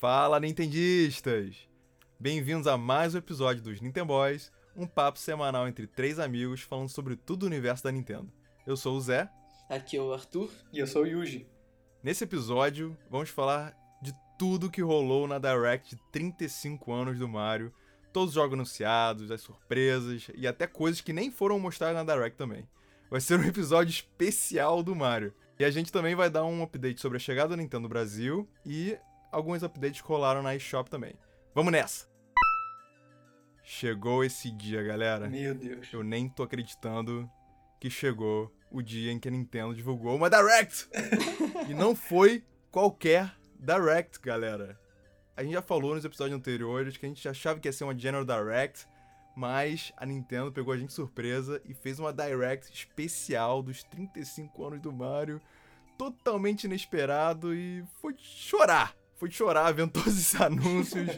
Fala, Nintendistas! Bem-vindos a mais um episódio dos Nintendo Boys, um papo semanal entre três amigos falando sobre tudo o universo da Nintendo. Eu sou o Zé. Aqui é o Arthur. E eu sou o Yuji. Nesse episódio, vamos falar de tudo que rolou na Direct de 35 anos do Mario, todos os jogos anunciados, as surpresas e até coisas que nem foram mostradas na Direct também. Vai ser um episódio especial do Mario. E a gente também vai dar um update sobre a chegada do Nintendo Brasil e alguns updates que rolaram na eShop também. Vamos nessa! Chegou esse dia, galera. Meu Deus. Eu nem tô acreditando que chegou o dia em que a Nintendo divulgou uma Direct! e não foi qualquer Direct, galera. A gente já falou nos episódios anteriores que a gente achava que ia ser uma General Direct, mas a Nintendo pegou a gente surpresa e fez uma Direct especial dos 35 anos do Mario, totalmente inesperado e foi chorar. Foi chorar vendo todos esses anúncios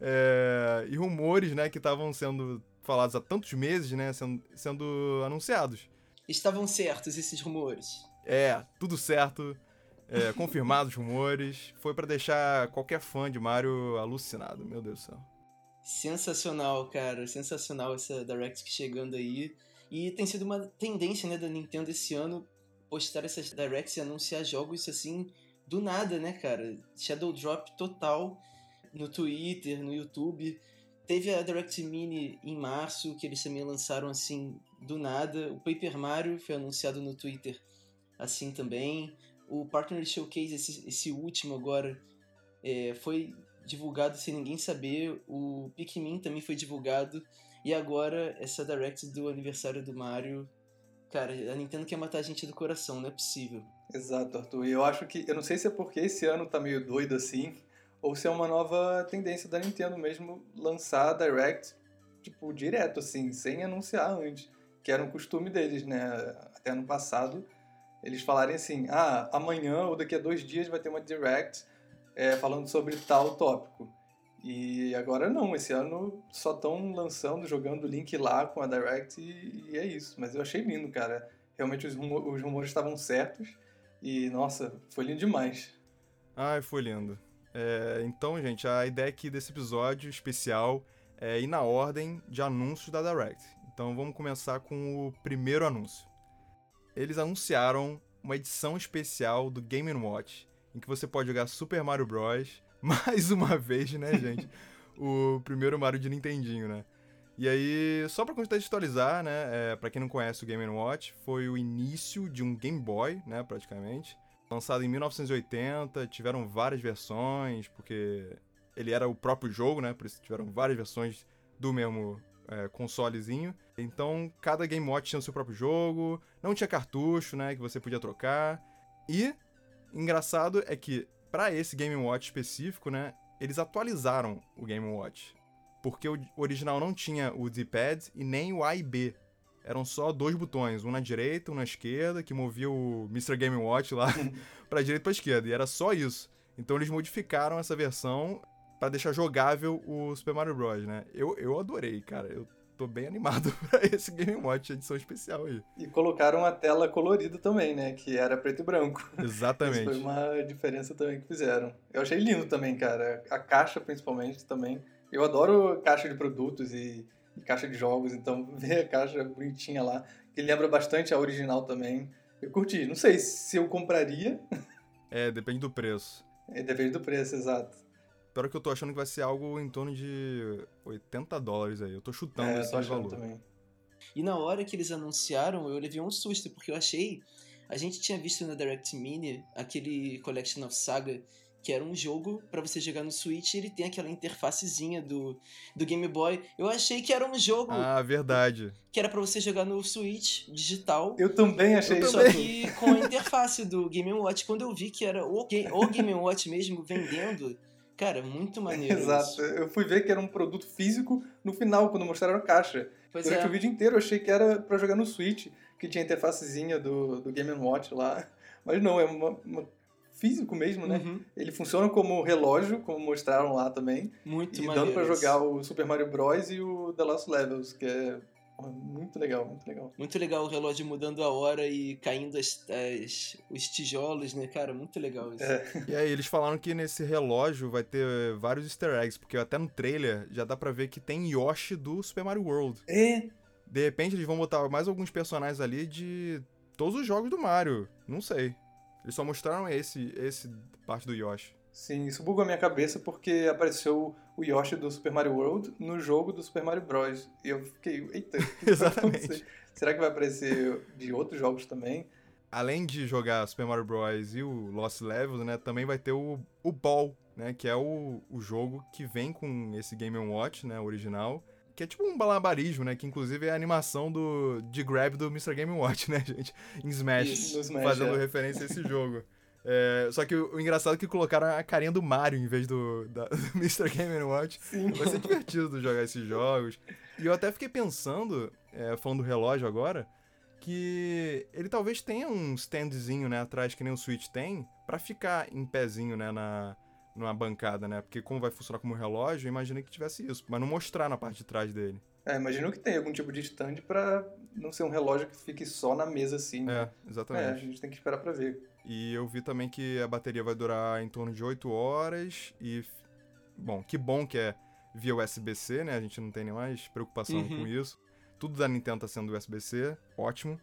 é, e rumores, né, que estavam sendo falados há tantos meses, né, sendo, sendo anunciados. Estavam certos esses rumores. É, tudo certo. É, confirmados rumores. Foi para deixar qualquer fã de Mario alucinado, meu Deus do céu. Sensacional, cara. Sensacional essa Direct chegando aí. E tem sido uma tendência, né, da Nintendo esse ano postar essas Directs e anunciar jogos assim do nada, né, cara? Shadow Drop total no Twitter, no YouTube. Teve a Direct Mini em março, que eles também lançaram assim do nada. O Paper Mario foi anunciado no Twitter assim também. O Partner Showcase, esse, esse último agora, é, foi divulgado sem ninguém saber. O Pikmin também foi divulgado. E agora, essa Direct do aniversário do Mario. Cara, a Nintendo quer matar a gente do coração, não é possível. Exato, Arthur. E eu acho que. Eu não sei se é porque esse ano tá meio doido assim, ou se é uma nova tendência da Nintendo mesmo lançar Direct, tipo, direto, assim, sem anunciar antes. Que era um costume deles, né? Até ano passado. Eles falarem assim: ah, amanhã ou daqui a dois dias vai ter uma Direct é, falando sobre tal tópico. E agora não, esse ano só estão lançando, jogando o link lá com a Direct e, e, é isso. Mas eu achei lindo, cara. Realmente os, os rumores estavam certos e, nossa, foi lindo demais. Ai, foi lindo. É, então, gente, a ideia aqui desse episódio especial é ir na ordem de anúncios da Direct. Então vamos começar com o primeiro anúncio. Eles anunciaram uma edição especial do Game Watch, em que você pode jogar Super Mario Bros. mais uma vez, né, gente? o primeiro Mario de Nintendinho, né? E aí, só para contextualizar, né, é, para quem não conhece o Game Watch, foi o início de um Game Boy, né, praticamente, lançado em 1980, tiveram várias versões, porque ele era o próprio jogo, né, por isso tiveram várias versões do mesmo é, consolezinho. Então, cada Game Watch tinha o seu próprio jogo, não tinha cartucho, né, que você podia trocar. E engraçado é que para esse Game Watch específico, né, eles atualizaram o Game Watch. Porque o original não tinha o D-pad e nem o A e B. Eram só dois botões, um na direita, um na esquerda, que movia o Mr. Game Watch lá pra direita e pra esquerda. E era só isso. Então eles modificaram essa versão para deixar jogável o Super Mario Bros, né? Eu, eu adorei, cara. Eu tô bem animado pra esse Game Watch edição especial aí. E colocaram a tela colorida também, né? Que era preto e branco. Exatamente. Isso foi uma diferença também que fizeram. Eu achei lindo também, cara. A caixa, principalmente, também. Eu adoro caixa de produtos e, e caixa de jogos, então ver a caixa bonitinha lá, que lembra bastante a original também. Eu curti. Não sei se eu compraria. É, depende do preço. É, depende do preço, exato. Pior que eu tô achando que vai ser algo em torno de 80 dólares aí. Eu tô chutando é, esse tô valor. Também. E na hora que eles anunciaram, eu levei um susto, porque eu achei. A gente tinha visto na Direct Mini aquele Collection of Saga, que era um jogo para você jogar no Switch ele tem aquela interfacezinha do, do Game Boy. Eu achei que era um jogo. Ah, verdade. Que era para você jogar no Switch digital. Eu também achei eu isso. Só que com a interface do Game Watch, quando eu vi que era o, o Game Watch mesmo vendendo. Cara, muito maneiro. Exato. Isso. Eu fui ver que era um produto físico no final, quando mostraram a caixa. Pois Durante é. o vídeo inteiro eu achei que era para jogar no Switch, que tinha a interfacezinha do, do Game Watch lá. Mas não, é uma, uma físico mesmo, né? Uhum. Ele funciona como relógio, como mostraram lá também. Muito e dando pra isso. jogar o Super Mario Bros. e o The Lost Levels, que é Muito legal, muito legal. Muito legal o relógio mudando a hora e caindo as, as- os tijolos, né, cara? Muito legal isso. É. E aí, eles falaram que nesse relógio vai ter vários easter eggs, porque até no trailer já dá pra ver que tem Yoshi do Super Mario World. É, De repente, eles vão botar mais alguns personagens ali de todos os jogos do Mario. Não sei. Eles só mostraram esse, esse parte do Yoshi. sim, isso bugou a minha cabeça porque apareceu o Yoshi do Super Mario World no jogo do Super Mario Bros. E eu fiquei, eita, que vai Exatamente. Será que vai aparecer de outros jogos também? Além de jogar Super Mario Bros. e o Lost Levels, né, também vai ter o, o Ball, né, que é o, o jogo que vem com esse Game Watch, né, original, que é tipo um balabarismo, né, que inclusive é a animação do, de grab do Mr. Game Watch, né, gente, em Smash, Isso, Smash, fazendo é. referência a esse jogo. É, só que o, o engraçado é que colocaram a carinha do Mario em vez do, da, do Mr. Game Watch. Sim. Vai ser divertido jogar esses jogos. E eu até fiquei pensando, é, falando do relógio agora, que ele talvez tenha um standzinho, né, atrás, que nem o Switch tem, pra ficar em pezinho, né, na, numa bancada, né? Porque como vai funcionar como relógio, eu imaginei que tivesse isso, mas não mostrar na parte de trás dele. É, imagino que tem algum tipo de stand pra não ser um relógio que fique só na mesa assim. né? É, É, a exatamente. gente tem que esperar pra ver. E eu vi também que a bateria vai durar em torno de 8 horas e... Bom, que bom que é via USB-C, né? A gente não tem nem mais preocupação Uhum. com isso. Tudo da Nintendo tá sendo USB-C, ótimo.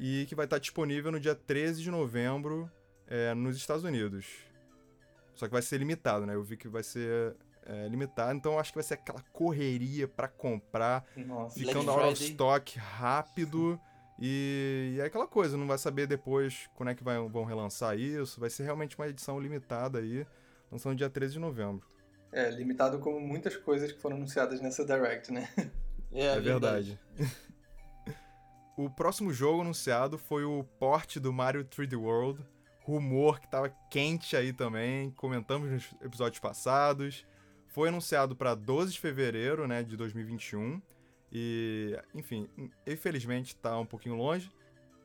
E que vai estar disponível no dia 13 de novembro é, nos Estados Unidos. Só que vai ser limitado, né? Eu vi que vai ser é, limitado, então eu acho que vai ser aquela correria pra comprar, Nossa. Ficando out of stock rápido. E, e é aquela coisa, não vai saber depois quando é que vai- vão relançar isso. Vai ser realmente uma edição limitada aí, lançando dia 13 de novembro. É, limitado como muitas coisas que foram anunciadas nessa Direct, né? É, É verdade. o próximo jogo anunciado foi o port do Mario 3D World. Rumor que tava quente aí também, comentamos nos episódios passados. Foi anunciado para 12 de fevereiro, né, de 2021. E, enfim, infelizmente tá um pouquinho longe,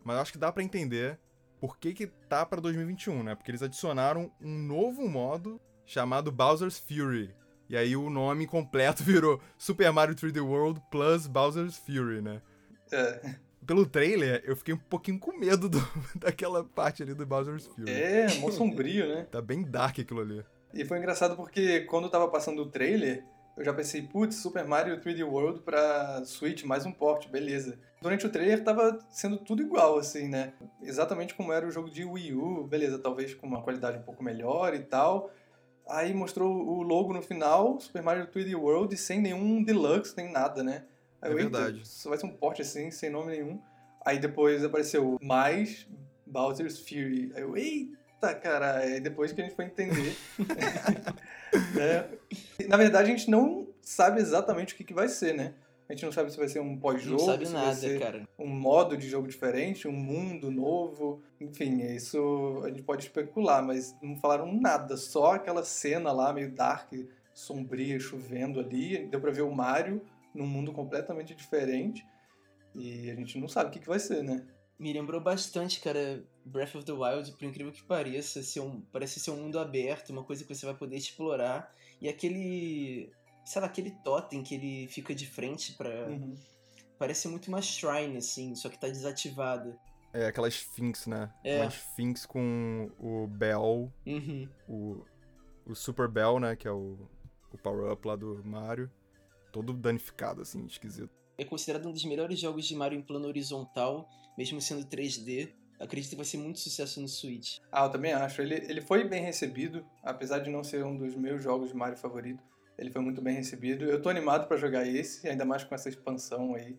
mas acho que dá pra entender por que que tá pra 2021, né? Porque eles adicionaram um novo modo chamado Bowser's Fury. E aí o nome completo virou Super Mario 3D World plus Bowser's Fury, né? É, Pelo trailer, eu fiquei um pouquinho com medo do- daquela parte ali do Bowser's Fury. é mó sombrio, né? Tá bem dark aquilo ali. E foi engraçado porque quando tava passando o trailer, eu já pensei, putz, Super Mario 3D World pra Switch, mais um port, beleza. Durante o trailer tava sendo tudo igual, assim, né? Exatamente como era o jogo de Wii U, beleza, talvez com uma qualidade um pouco melhor e tal. Aí mostrou o logo no final, Super Mario 3D World, sem nenhum deluxe, nem nada, né? Aí É eu, verdade. Só vai ser um port assim, sem nome nenhum. Aí depois apareceu mais Bowser's Fury. Aí eu, eita, cara, aí depois que a gente foi entender. né? Na verdade, a gente não sabe exatamente o que, que vai ser, né? A gente não sabe se vai ser um Não pós-jogo, sabe se vai nada, ser cara. um modo de jogo diferente, um mundo novo. Enfim, isso a gente pode especular, mas não falaram nada. Só aquela cena lá, meio dark, sombria, chovendo ali. Deu pra ver o Mario num mundo completamente diferente. E a gente não sabe o que, que vai ser, né? Me lembrou bastante, cara, Breath of the Wild, por incrível que pareça, ser um, parece ser um mundo aberto, uma coisa que você vai poder explorar. E aquele, sei lá, aquele totem que ele fica de frente pra... Uhum. Parece muito uma shrine, assim, só que tá desativada. É aquela Sphinx, né? É. Uma Sphinx com o Bell, Uhum. o, o Super Bell, né? Que é o, o power-up lá do Mario. Todo danificado, assim, esquisito. É considerado um dos melhores jogos de Mario em plano horizontal, mesmo sendo 3D. Acredito que vai ser muito sucesso no Switch. Ah, eu também acho. Ele, ele foi bem recebido, apesar de não ser um dos meus jogos de Mario favorito. Ele foi muito bem recebido. Eu tô animado pra jogar esse, ainda mais com essa expansão aí.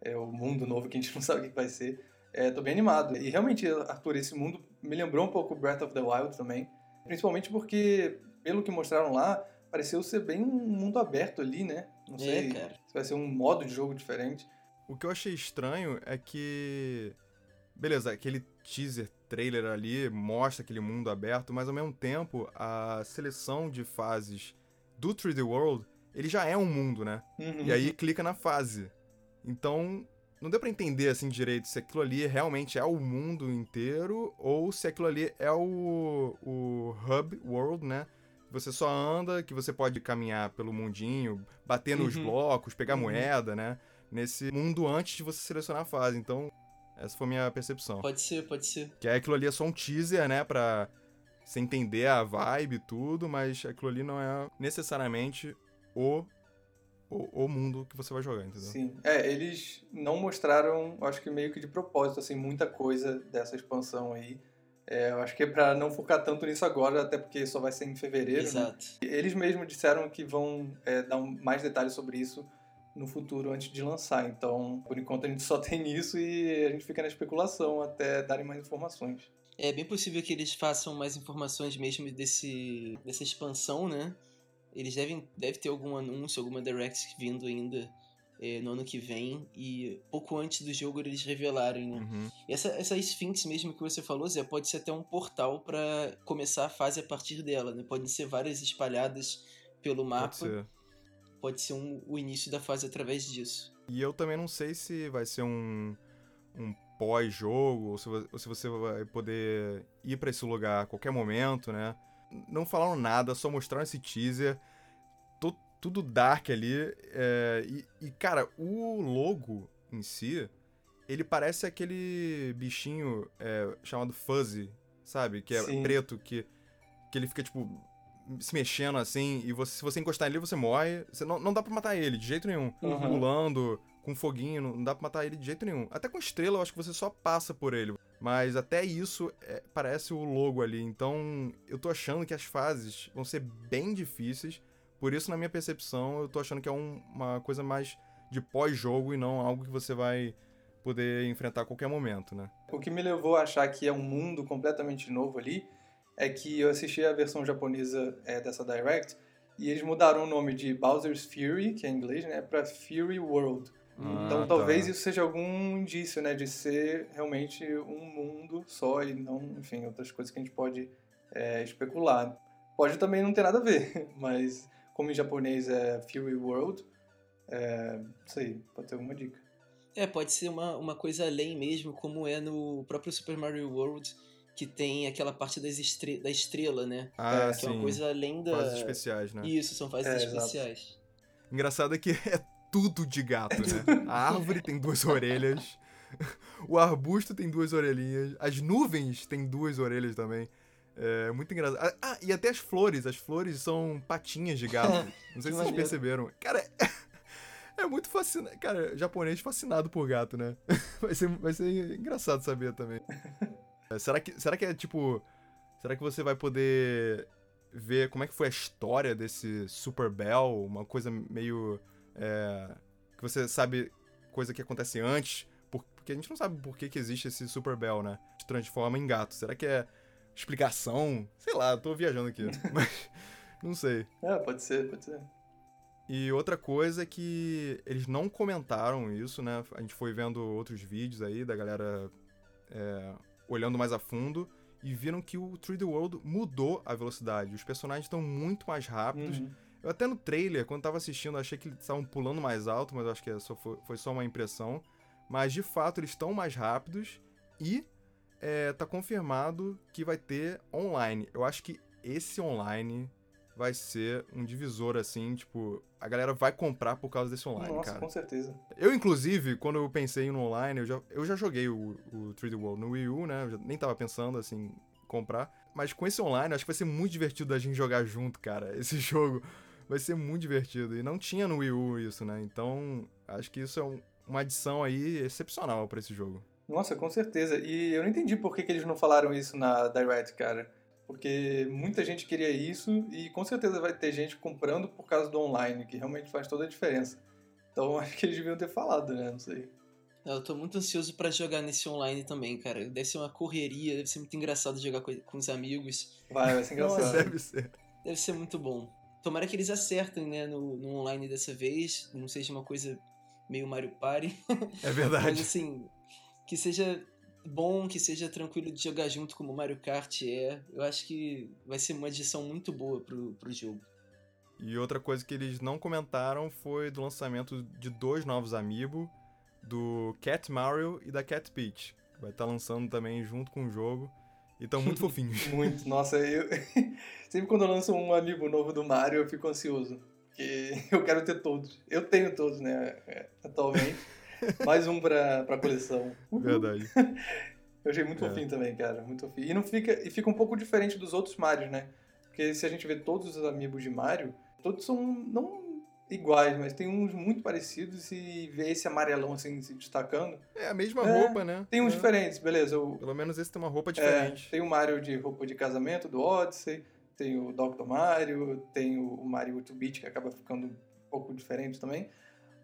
É o mundo novo que a gente não sabe o que vai ser. É, tô bem animado. E realmente, Arthur, esse mundo me lembrou um pouco Breath of the Wild também. Principalmente porque, pelo que mostraram lá, pareceu ser bem um mundo aberto ali, né? Não sei É, cara. se vai ser um modo de jogo diferente. O que eu achei estranho é que. Beleza, aquele teaser trailer ali mostra aquele mundo aberto, mas ao mesmo tempo a seleção de fases do 3D World ele já é um mundo, né? Uhum. E aí clica na fase. Então, não deu pra entender assim direito se aquilo ali realmente é o mundo inteiro ou se aquilo ali é o, o hub world, né? Você só anda, que você pode caminhar pelo mundinho, bater nos Uhum. blocos, pegar Uhum. moeda, né? nesse mundo antes de você selecionar a fase. Então, essa foi a minha percepção. Pode ser, pode ser. Que aquilo ali é só um teaser, né, pra você entender a vibe e tudo, mas aquilo ali não é necessariamente o, o, o mundo que você vai jogar, entendeu? Sim. É, eles não mostraram, acho que meio que de propósito, assim, muita coisa dessa expansão aí. É, eu acho que é pra não focar tanto nisso agora, até porque só vai ser em fevereiro, né? Exato. Eles mesmos disseram que vão é, dar mais detalhes sobre isso no futuro antes de lançar. Então, por enquanto a gente só tem isso e a gente fica na especulação até darem mais informações. É bem possível que eles façam mais informações mesmo desse, dessa expansão, né? Eles devem deve ter algum anúncio, alguma direct vindo ainda é, no ano que vem. E pouco antes do jogo eles revelarem, né? Uhum. E essa, essa Sphinx mesmo que você falou, Zé, pode ser até um portal pra começar a fase a partir dela, né? Podem ser várias espalhadas pelo mapa. Pode ser. Pode ser um- o início da fase através disso. E eu também não sei se vai ser um, um pós-jogo, ou, ou se você vai poder ir pra esse lugar a qualquer momento, né? Não falaram nada, só mostraram esse teaser. Tudo dark ali. é, e, e, cara, o logo em si, ele parece aquele bichinho é, chamado Fuzzy, sabe? Que é Sim. preto, que, que ele fica, tipo, se mexendo assim, e você, se você encostar nele, você morre. Você não, não dá pra matar ele, de jeito nenhum Uhum. pulando, com foguinho, não dá pra matar ele de jeito nenhum. Até com estrela, eu acho que você só passa por ele. Mas até isso é, parece o logo ali. Então, eu tô achando que as fases vão ser bem difíceis. Por isso, na minha percepção, eu tô achando que é um- uma coisa mais de pós-jogo e não algo que você vai poder enfrentar a qualquer momento, né? O que me levou a achar que é um mundo completamente novo ali é que eu assisti a versão japonesa é, dessa Direct e eles mudaram o nome de Bowser's Fury, que é em inglês, né, para Fury World. então Ah, talvez tá. isso seja algum indício, né, de ser realmente um mundo só e não, enfim, outras coisas que a gente pode é, especular. Pode também não ter nada a ver, mas como em japonês é Fury World, é, isso aí, pode ter alguma dica. É, pode ser uma, uma coisa além mesmo, como é no próprio Super Mario World, que tem aquela parte das estre da estrela, né? Ah, que é sim. uma coisa além da. Fases especiais, né? Isso, são fases É, exato. especiais. Engraçado é que é tudo de gato, né? A árvore tem duas orelhas, o arbusto tem duas orelhinhas, as nuvens têm duas orelhas também. É muito engraçado. Ah, e até as flores. As flores são patinhas de gato. Não sei se vocês perceberam. Cara, é, é muito fascinante. Cara, japonês fascinado por gato, né? Vai ser, vai ser engraçado saber também. É, será, que, será que é tipo. Será que você vai poder ver como é que foi a história desse Super Bell? Uma coisa meio. é, que você sabe coisa que acontece antes. por- porque a gente não sabe por que, que existe esse Super Bell, né? Se transforma em gato. Será que é explicação? Sei lá, eu tô viajando aqui. mas não sei. É, pode ser, pode ser. E outra coisa é que eles não comentaram isso, né? A gente foi vendo outros vídeos aí da galera é, olhando mais a fundo e viram que o 3D World mudou a velocidade. Os personagens estão muito mais rápidos. Uhum. Eu até no trailer, quando tava assistindo, achei que eles estavam pulando mais alto, mas eu acho que é só foi, foi só uma impressão. Mas de fato eles estão mais rápidos e é, tá confirmado que vai ter online. Eu acho que esse online vai ser um divisor, assim, tipo, a galera vai comprar por causa desse online, Nossa, cara. com certeza. Eu, inclusive, quando eu pensei no online, eu já, eu já joguei o, o 3D World no Wii U, né? Eu já nem tava pensando, assim, comprar. Mas com esse online, acho que vai ser muito divertido a gente jogar junto, cara. Esse jogo vai ser muito divertido. E não tinha no Wii U isso, né? Então, acho que isso é um- uma adição aí excepcional pra esse jogo. Nossa, com certeza. E eu não entendi por que, que eles não falaram isso na Direct, cara. Porque muita gente queria isso e com certeza vai ter gente comprando por causa do online, que realmente faz toda a diferença. Então acho que eles deviam ter falado, né? Não sei. Eu tô muito ansioso pra jogar nesse online também, cara. Deve ser uma correria, deve ser muito engraçado jogar co- com os amigos. Vai, vai ser engraçado. Deve ser. Deve ser muito bom. Tomara que eles acertem, né, no, no online dessa vez. Não seja uma coisa meio Mario Party. É Mas verdade. assim, que seja bom, que seja tranquilo de jogar junto como o Mario Kart é. Eu acho que vai ser uma adição muito boa pro, pro jogo. E outra coisa que eles não comentaram foi do lançamento de dois novos amiibo, do Cat Mario e da Cat Peach. que Vai estar lançando também junto com o jogo. E estão muito fofinhos. Muito. Nossa, eu. Sempre quando eu lanço um amigo novo do Mario, eu fico ansioso. porque eu quero ter todos. Eu tenho todos, né, é, atualmente. Mais um pra, pra coleção. Verdade. Eu achei muito é. fofinho também, cara. Muito fofinho. E, não fica, e fica um pouco diferente dos outros Marios, né? Porque se a gente vê todos os amigos de Mario, todos são não iguais, mas tem uns muito parecidos e ver esse amarelão assim se destacando. É a mesma é, roupa, né? Tem uns é. diferentes, beleza. O, Pelo menos esse tem uma roupa diferente. É, tem o Mario de roupa de casamento do Odyssey, tem o Dr. Mario, tem o Mario 8-bit que acaba ficando um pouco diferente também.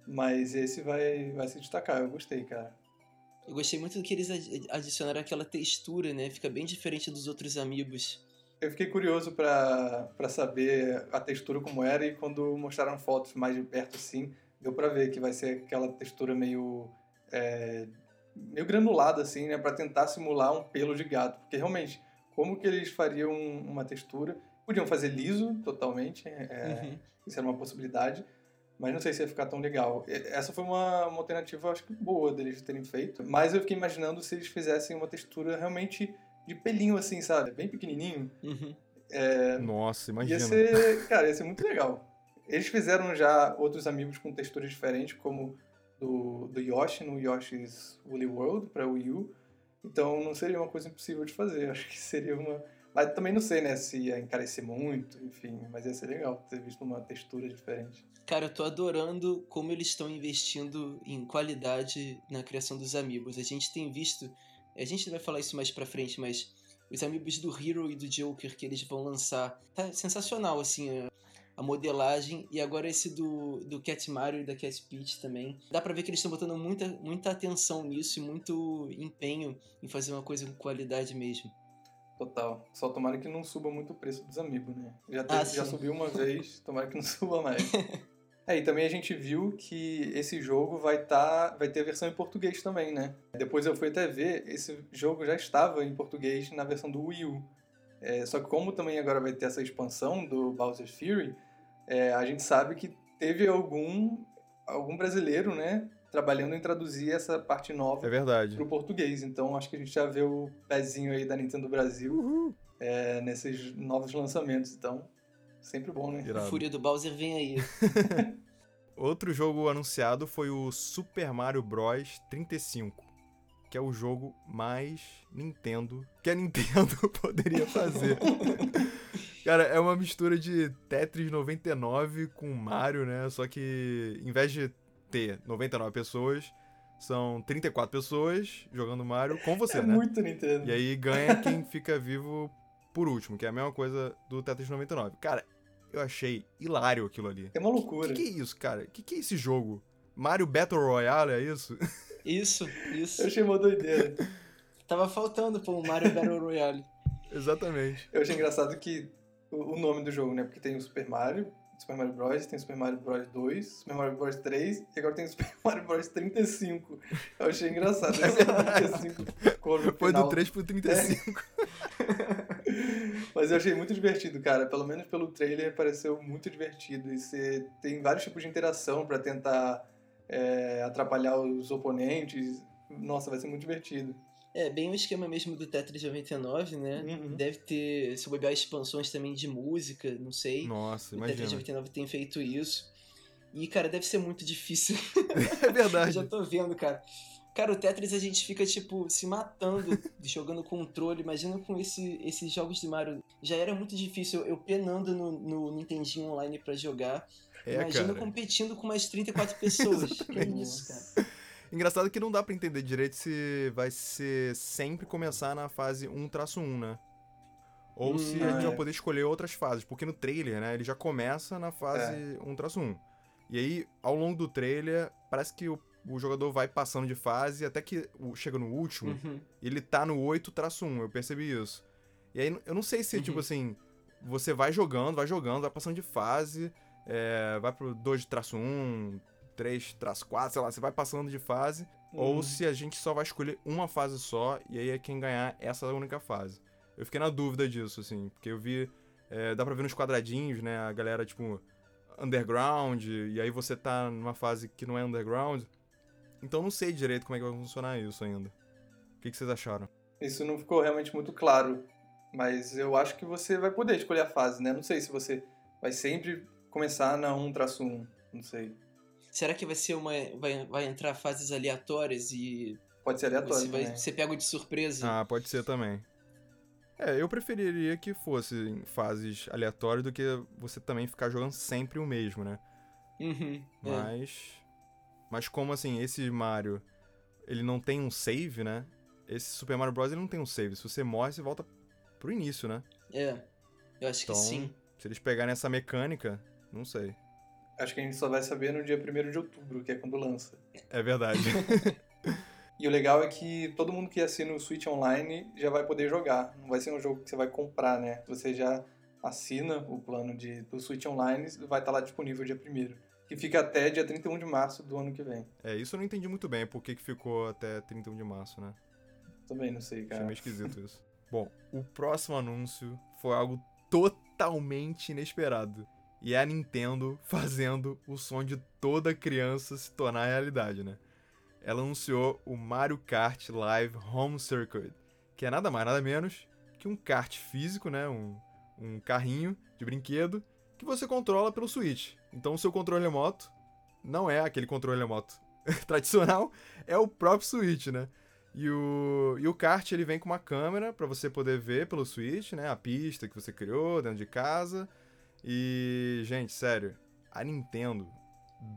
Mas esse vai, vai se destacar, eu gostei, cara. Eu gostei muito do que eles adicionaram aquela textura, né? Fica bem diferente dos outros amigos. Eu fiquei curioso para saber a textura como era e quando mostraram fotos mais de perto assim, deu para ver que vai ser aquela textura meio é, meio granulada assim, né, para tentar simular um pelo de gato, porque realmente como que eles fariam uma textura? Podiam fazer liso totalmente, é, uhum. isso era uma possibilidade, mas não sei se ia ficar tão legal. Essa foi uma, uma alternativa, acho que boa deles terem feito, mas eu fiquei imaginando se eles fizessem uma textura realmente de pelinho, assim, sabe? Bem pequenininho. Uhum. É, Nossa, imagina. Ia ser, cara, ia ser muito legal. Eles fizeram já outros amigos com texturas diferentes, como do, do Yoshi no Yoshi's Woolly World para Wii U. Então não seria uma coisa impossível de fazer. Acho que seria uma. Mas também não sei, né, se ia encarecer muito, enfim, mas ia ser legal ter visto uma textura diferente. Cara, eu tô adorando como eles estão investindo em qualidade na criação dos amigos. A gente tem visto a gente vai falar isso mais pra frente, mas os amigos do Hero e do Joker que eles vão lançar. Tá sensacional, assim, a modelagem. E agora esse do, do Cat Mario e da Cat Peach também. Dá pra ver que eles estão botando muita, muita atenção nisso e muito empenho em fazer uma coisa com qualidade mesmo. Total. Só tomara que não suba muito o preço dos amigos, né? Já, teve, ah, já subiu uma vez, tomara que não suba mais. É, e também a gente viu que esse jogo vai tá, vai ter a versão em português também, né? Depois eu fui até ver, esse jogo já estava em português na versão do Wii U. É, só que como também agora vai ter essa expansão do Bowser's Fury, é, a gente sabe que teve algum, algum brasileiro, né, trabalhando em traduzir essa parte nova é verdade. pro português. Então acho que a gente já vê o pezinho aí da Nintendo Brasil é, nesses novos lançamentos. Então Sempre bom, né? Irado. A fúria do Bowser vem aí. Outro jogo anunciado foi o Super Mario Bros 35, que é o jogo mais Nintendo que a Nintendo poderia fazer. Cara, é uma mistura de Tetris 99 com Mario, né? Só que em vez de ter 99 pessoas, são 34 pessoas jogando Mario com você, é né? Muito Nintendo. E aí ganha quem fica vivo por último, que é a mesma coisa do Tetris 99. Cara, eu achei hilário aquilo ali. É uma loucura. O que, que, é isso, cara? O que, que é esse jogo? Mario Battle Royale, é isso? Isso, isso. Eu achei uma doideira. Tava faltando, pô, o Mario Battle Royale. Exatamente. Eu achei engraçado que o nome do jogo, né? Porque tem o Super Mario, Super Mario Bros, tem Super Mario Bros 2, Super Mario Bros 3 e agora tem Super Mario Bros 35. Eu achei engraçado. É verdade. 35, Foi do 3 pro 35. É. Mas eu achei muito divertido, cara. Pelo menos pelo trailer pareceu muito divertido. E você tem vários tipos de interação para tentar é, atrapalhar os oponentes. Nossa, vai ser muito divertido. É, bem o esquema mesmo do Tetris 99, né? Uhum. Deve ter, se bobear, expansões também de música, não sei. Nossa, o imagina. O Tetris 99 tem feito isso. E, cara, deve ser muito difícil. É verdade. Eu já tô vendo, cara. Cara, o Tetris a gente fica, tipo, se matando, jogando controle. Imagina com esse, esses jogos de Mario. Já era muito difícil eu penando no, no Nintendinho Online para jogar. É, Imagina cara. competindo com mais 34 pessoas. que isso, cara. Engraçado que não dá para entender direito se vai ser sempre começar na fase 1-1, né? Ou hum, se a gente é. vai poder escolher outras fases. Porque no trailer, né, ele já começa na fase é. 1-1. E aí, ao longo do trailer, parece que o, o jogador vai passando de fase até que chega no último, uhum. ele tá no 8-1. Eu percebi isso. E aí, eu não sei se, tipo uhum. tipo assim, você vai jogando, vai jogando, vai passando de fase, é, vai pro 2-1, 3-4, sei lá, você vai passando de fase, uhum. ou se a gente só vai escolher uma fase só, e aí é quem ganhar essa única fase. Eu fiquei na dúvida disso, assim, porque eu vi. É, dá pra ver nos quadradinhos, né? A galera, tipo, underground, e aí você tá numa fase que não é underground. Então não sei direito como é que vai funcionar isso ainda. O que, que vocês acharam? Isso não ficou realmente muito claro, mas eu acho que você vai poder escolher a fase, né? Não sei se você vai sempre começar na 1-1, não sei. Será que vai ser uma. Vai, vai entrar fases aleatórias e. Pode ser aleatório Você, vai, também. você pega de surpresa? Ah, pode ser também. É, eu preferiria que fosse em fases aleatórias do que você também ficar jogando sempre o mesmo, né? Uhum. é. Mas. Mas como assim, esse Mario, ele não tem um save, né? Esse Super Mario Bros. ele não tem um save. Se você morre, você volta pro início, né? É. Eu acho Então, que sim. se eles pegarem essa mecânica, não sei. Acho que a gente só vai saber no dia 1 de outubro, que é quando lança. É verdade. E o legal é que todo mundo que assina o Switch Online já vai poder jogar. Não vai ser um jogo que você vai comprar, né? Você já assina o plano de, do Switch Online e vai estar lá disponível dia 1 Que fica até dia 31 de março do ano que vem. é, isso eu não entendi muito bem, por que ficou até 31 de março, né? Também não sei, Achei cara. meio esquisito isso. Bom, o próximo anúncio foi algo totalmente inesperado. E é a Nintendo fazendo o sonho de toda criança se tornar realidade, né? Ela anunciou o Mario Kart Live Home Circuit, que é nada mais nada menos que um kart físico, né? Um, um carrinho de brinquedo que você controla pelo Switch. Então o seu controle remoto não é aquele controle remoto tradicional, é o próprio Switch, né? E o, e o kart ele vem com uma câmera para você poder ver pelo Switch, né? A pista que você criou dentro de casa. E, gente, sério, a Nintendo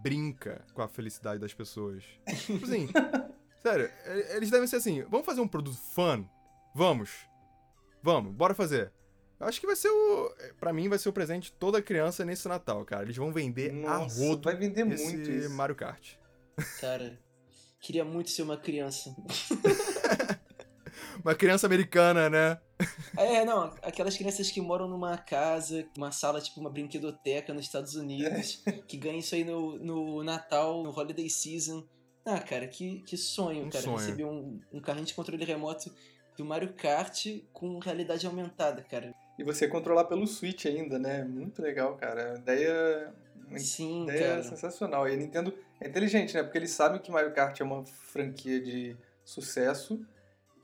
brinca com a felicidade das pessoas. Tipo assim, sério, eles devem ser assim: vamos fazer um produto fun? Vamos. Vamos, bora fazer. Eu acho que vai ser o. Pra mim, vai ser o presente de toda criança nesse Natal, cara. Eles vão vender Nossa, a rodo vai vender esse muito isso. Mario Kart. Cara, queria muito ser uma criança. Uma criança americana, né? É, não, aquelas crianças que moram numa casa, uma sala, tipo uma brinquedoteca nos Estados Unidos, que ganham isso aí no, no Natal, no Holiday Season. Ah, cara, que, que sonho, Um cara. sonho. Receber um, um carrinho de controle remoto do Mario Kart com realidade aumentada, cara. E você controlar pelo Switch ainda, né? Muito legal, cara. A ideia, uma Sim, ideia cara. sensacional. E a Nintendo é inteligente, né? Porque eles sabem que Mario Kart é uma franquia de sucesso.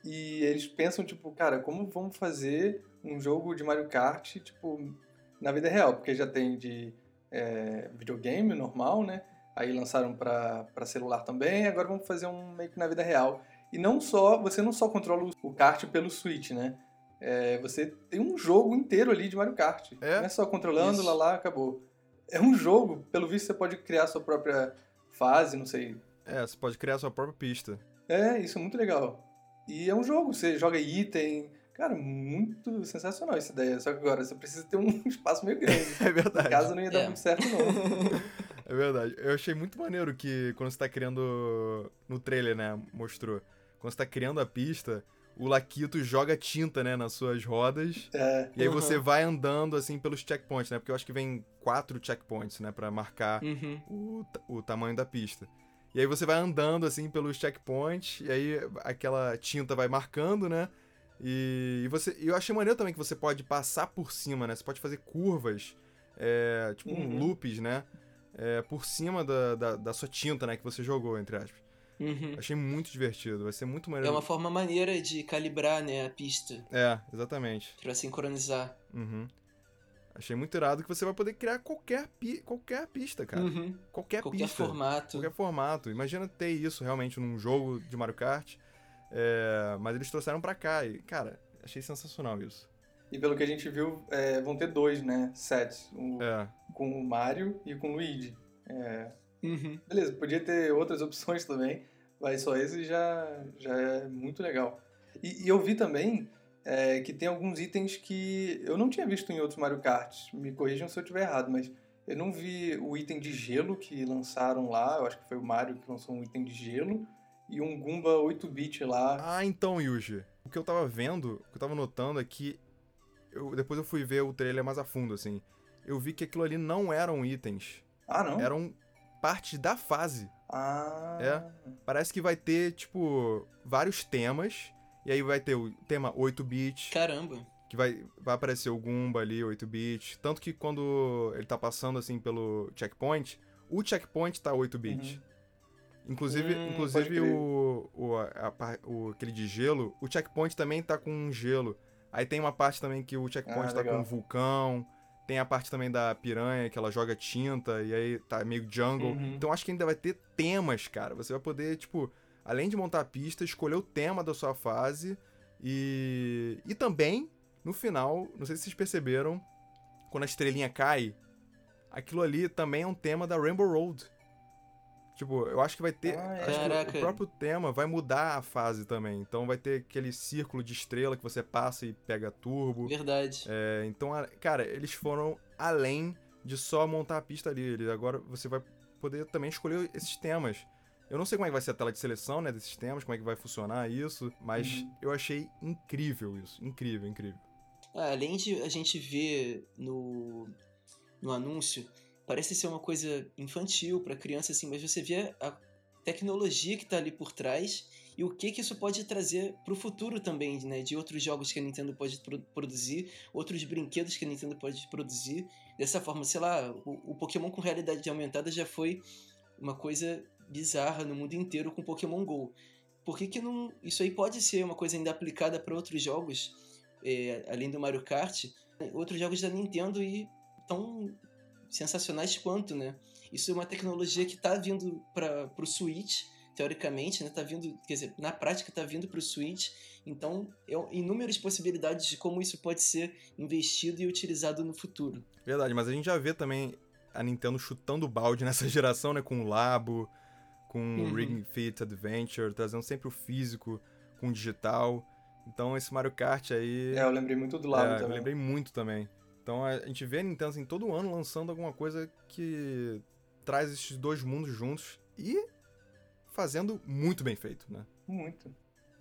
E eles pensam, tipo, cara, como vamos fazer um jogo de Mario Kart, tipo, na vida real? Porque já tem de é, videogame normal, né? Aí lançaram pra pra celular também, agora vamos fazer um meio que na vida real. E não só, você não só controla o- o kart pelo Switch, né? É, você tem um jogo inteiro ali de Mario Kart. É? Não é só controlando, Isso. lá lá, acabou. É um jogo, pelo visto você pode criar sua própria fase, não sei. É, você pode criar sua própria pista. É, isso é muito legal. E é um jogo, você joga item. Cara, muito sensacional essa ideia. Só que agora você precisa ter um espaço meio grande. É Em verdade. casa não ia dar É. muito certo, não. É verdade. Eu achei muito maneiro que quando você tá criando. No trailer, né? Mostrou. Quando você tá criando a pista, o Laquito joga tinta, né? Nas suas rodas. É, E aí Uhum. você vai andando, assim, pelos checkpoints, né? Porque eu acho que vem quatro checkpoints, né? Pra marcar Uhum. o, o tamanho da pista. E aí você vai andando, assim, pelos checkpoints. E aí aquela tinta vai marcando, né? E, você, eu achei maneiro também que você pode passar por cima, né? Você pode fazer curvas, é, tipo um Uhum. loops, né? É, por cima da, da, da sua tinta, né? Que você jogou, entre aspas. Uhum. Achei muito divertido. Vai ser muito É maneiro. uma forma maneira de calibrar, né, a pista É, exatamente. pra sincronizar. Uhum. Achei muito irado que você vai poder criar qualquer, pi qualquer pista, cara. Uhum. Qualquer, Qualquer pista. formato. Qualquer formato. Imagina ter isso realmente num jogo de Mario Kart. É, mas eles trouxeram pra cá e, cara, achei sensacional isso. E pelo que a gente viu, é, vão ter dois, né? Sets. Um, É, Com o Mario e com o Luigi. É, Uhum. beleza, podia ter outras opções também, mas só esse já, já é muito legal. E, e eu vi também é, que tem alguns itens que eu não tinha visto em outros Mario Kart. Me corrijam se eu estiver errado, mas eu não vi o item de gelo que lançaram lá. Eu acho que foi o Mario que lançou um item de gelo. E um Goomba 8-bit lá. Ah, então, Yuji. O que eu tava vendo, o que eu tava notando é que. Eu, depois eu fui ver o trailer mais a fundo, assim. Eu vi que aquilo ali não eram itens. Ah, não? Eram partes da fase. Ah. É. Parece que vai ter, tipo, vários temas. E aí vai ter o tema 8-bit, Caramba. que vai, vai aparecer o Goomba ali, 8-bit. Tanto que quando ele tá passando, assim, pelo checkpoint, o checkpoint tá 8-bit. Inclusive, Hum, inclusive o, o, a par- o- aquele de gelo, o checkpoint também tá com gelo. Aí tem uma parte também que o checkpoint Ah, tá com legal. um vulcão. Tem a parte também da piranha, que ela joga tinta e aí tá meio jungle. Uhum. Então acho que ainda vai ter temas, cara. Você vai poder, tipo, além de montar a pista, escolher o tema da sua fase e. E também, no final, não sei se vocês perceberam, quando a estrelinha cai, aquilo ali também é um tema da Rainbow Road. Tipo, eu acho que vai ter. Ah, acho que Caraca. o próprio tema vai mudar a fase também. Então vai ter aquele círculo de estrela que você passa e pega turbo. Verdade. É, então, cara, eles foram além de só montar a pista ali. Agora você vai poder também escolher esses temas. Eu não sei como é que vai ser a tela de seleção, né, desses temas, como é que vai funcionar isso, mas Uhum. eu achei incrível isso. Incrível, incrível. Ah, além de a gente ver no, no anúncio, parece ser uma coisa infantil pra criança, assim, mas você vê a tecnologia que tá ali por trás e o que que isso pode trazer pro futuro também, né? De outros jogos que a Nintendo pode pro- produzir, outros brinquedos que a Nintendo pode produzir. Dessa forma, sei lá, o, o Pokémon com realidade aumentada já foi uma coisa bizarra no mundo inteiro com Pokémon GO. Por que, que não. Isso aí pode ser uma coisa ainda aplicada para outros jogos, é, além do Mario Kart, outros jogos da Nintendo e tão sensacionais quanto, né? Isso é uma tecnologia que tá vindo para pro Switch, teoricamente, né? Tá vindo, quer dizer, na prática tá vindo pro Switch. Então, é inúmeras possibilidades de como isso pode ser investido e utilizado no futuro. Verdade, mas a gente já vê também a Nintendo chutando o balde nessa geração, né, com o Labo, com o Uhum. Ring Fit Adventure, trazendo sempre o físico com o digital. Então esse Mario Kart aí É, eu lembrei muito do lado É, também. Eu lembrei muito também. Então a gente vê a Nintendo assim, todo ano lançando alguma coisa que traz esses dois mundos juntos e fazendo muito bem feito, né? Muito.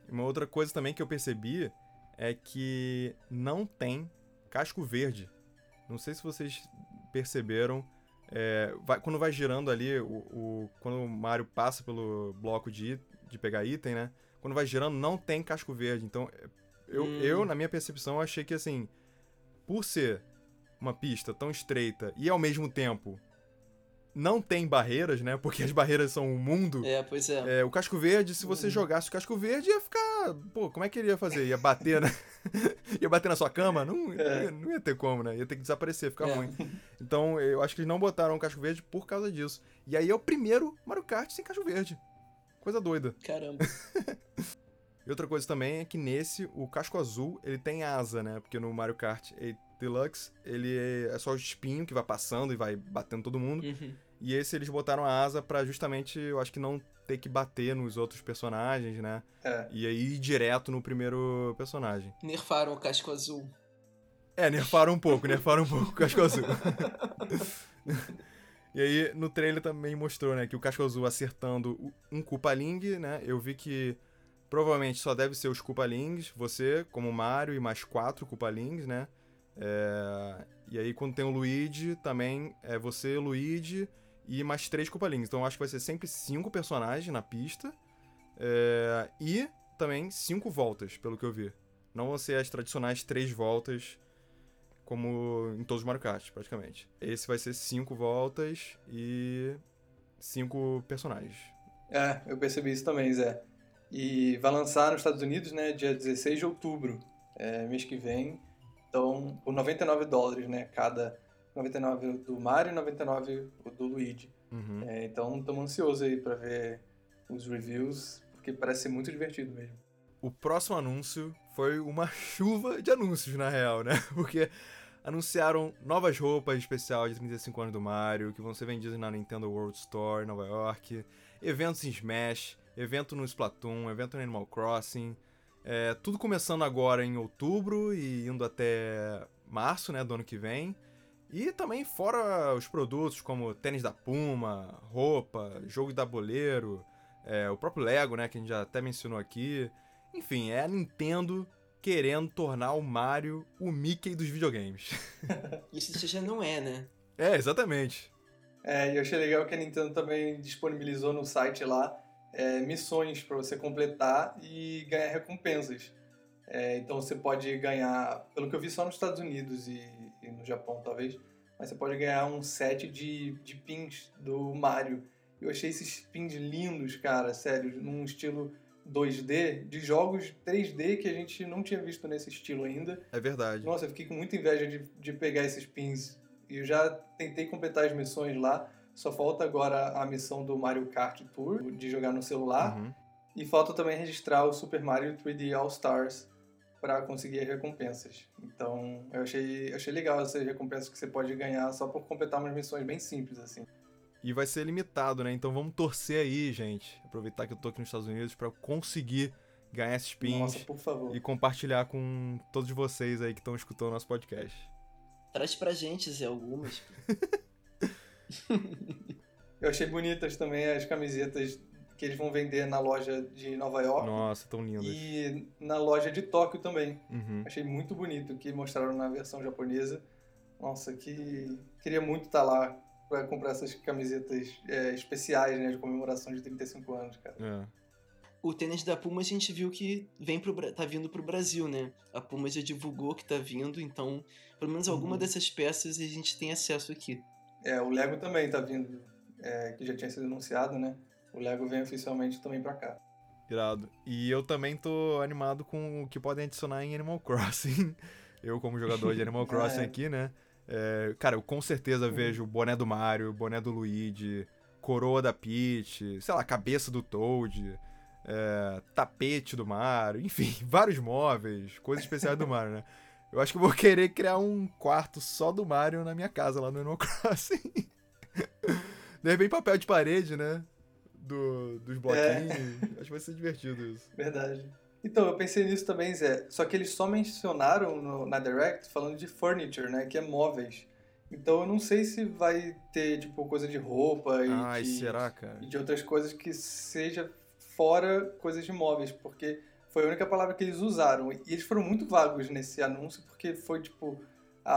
Uma outra coisa também que eu percebi é que não tem casco verde. Não sei se vocês perceberam. É, vai- quando vai girando ali, o, o- quando o Mario passa pelo bloco de, de pegar item, né? Quando vai girando, não tem casco verde. Então, é, eu, Hum. eu, na minha percepção, achei que assim, por ser uma pista tão estreita e ao mesmo tempo não tem barreiras, né? Porque as barreiras são o mundo. É, pois é. É, o casco verde, se você Uhum. jogasse o casco verde, ia ficar. Pô, como é que ele ia fazer? Ia bater, né? ia bater na sua cama? Não, É. ia- não ia ter como, né? Ia ter que desaparecer, ficar É. ruim. Então, eu acho que eles não botaram o casco verde por causa disso. E aí é o primeiro Mario Kart sem casco verde. Coisa doida. Caramba. E outra coisa também é que nesse, o casco azul, ele tem asa, né? Porque no Mario Kart 8 Deluxe, ele é só o espinho que vai passando e vai batendo todo mundo. Uhum. E esse eles botaram a asa pra justamente, eu acho que não ter que bater nos outros personagens, né? É. E aí ir direto no primeiro personagem. Nerfaram o casco azul. É, nerfaram um pouco, nerfaram um pouco o casco azul. e aí, no trailer também mostrou, né, que o casco azul acertando um Koopaling, né? Eu vi que provavelmente só deve ser os Koopalings, você, como Mario, e mais quatro Koopalings, né? É, E aí, quando tem o Luigi, também é você, Luigi, e mais três Koopalings. Então, eu acho que vai ser sempre cinco personagens na pista. É, E também cinco voltas, pelo que eu vi. Não vão ser as tradicionais três voltas, como em todos os Mario Kart, praticamente. Esse vai ser cinco voltas e cinco personagens. É, eu percebi isso também, Zé. E vai lançar nos Estados Unidos, né, dia 16 de outubro, é, mês que vem. Então, por 99 dólares, né, cada 99 do Mario e 99 o do Luigi. Uhum. É, então, estamos ansiosos aí pra ver os reviews, porque parece ser muito divertido mesmo. O próximo anúncio foi uma chuva de anúncios, na real, né? Porque anunciaram novas roupas especial de 35 anos do Mario, que vão ser vendidas na Nintendo World Store em Nova York, eventos em Smash, evento no Splatoon, evento no Animal Crossing. É, tudo começando agora em outubro e indo até março, né, do ano que vem. E também fora os produtos como tênis da Puma, roupa, jogo de tabuleiro, é, o próprio Lego, né, que a gente já até mencionou aqui. Enfim, é a Nintendo querendo tornar o Mario o Mickey dos videogames. Isso já não é, né? é, exatamente. É, e eu achei legal que a Nintendo também disponibilizou no site lá é, missões para você completar e ganhar recompensas. É, então você pode ganhar, pelo que eu vi só nos Estados Unidos e, no Japão talvez, mas você pode ganhar um set de, de pins do Mario. Eu achei esses pins lindos, cara, sério, num estilo 2D de jogos 3D que a gente não tinha visto nesse estilo ainda. É verdade. Nossa, eu fiquei com muita inveja de, de pegar esses pins. E eu já tentei completar as missões lá. Só falta agora a missão do Mario Kart Tour, de jogar no celular. Uhum. E falta também registrar o Super Mario 3D All Stars para conseguir recompensas. Então, eu achei, achei legal essas recompensas que você pode ganhar só por completar umas missões bem simples, assim. E vai ser limitado, né? Então vamos torcer aí, gente. Aproveitar que eu tô aqui nos Estados Unidos para conseguir ganhar esses pins Nossa, por favor. e compartilhar com todos vocês aí que estão escutando o nosso podcast. Traz pra gente, Zé, algumas. Eu achei bonitas também as camisetas que eles vão vender na loja de Nova York. Nossa, tão lindas. E na loja de Tóquio também. Uhum. Achei muito bonito o que mostraram na versão japonesa. Nossa, que queria muito estar lá para comprar essas camisetas é, especiais, né, de comemoração de 35 anos, cara. É. O tênis da Puma a gente viu que vem pro, tá vindo pro Brasil, né? A Puma já divulgou que tá vindo, então pelo menos alguma Uhum. dessas peças a gente tem acesso aqui. É, o Lego também tá vindo, é, que já tinha sido anunciado, né? O Lego vem oficialmente também pra cá. Irado. E eu também tô animado com o que podem adicionar em Animal Crossing. Eu, como jogador de Animal Crossing É. aqui, né? É, cara, eu com certeza Uhum. vejo boné do Mario, boné do Luigi, coroa da Peach, sei lá, cabeça do Toad, é, tapete do Mario, enfim, vários móveis, coisas especiais do Mario, né? Eu acho que eu vou querer criar um quarto só do Mario na minha casa, lá no Animal Crossing. De repente, papel de parede, né? Do, dos bloquinhos. Acho que vai ser divertido isso. Verdade. Então, eu pensei nisso também, Zé. Só que eles só mencionaram no- na Direct falando de furniture, né? Que é móveis. Então eu não sei se vai ter, tipo, coisa de roupa e, Ai, de, será, e de outras coisas que seja fora coisas de móveis, porque foi a única palavra que eles usaram. E eles foram muito vagos nesse anúncio, porque foi tipo,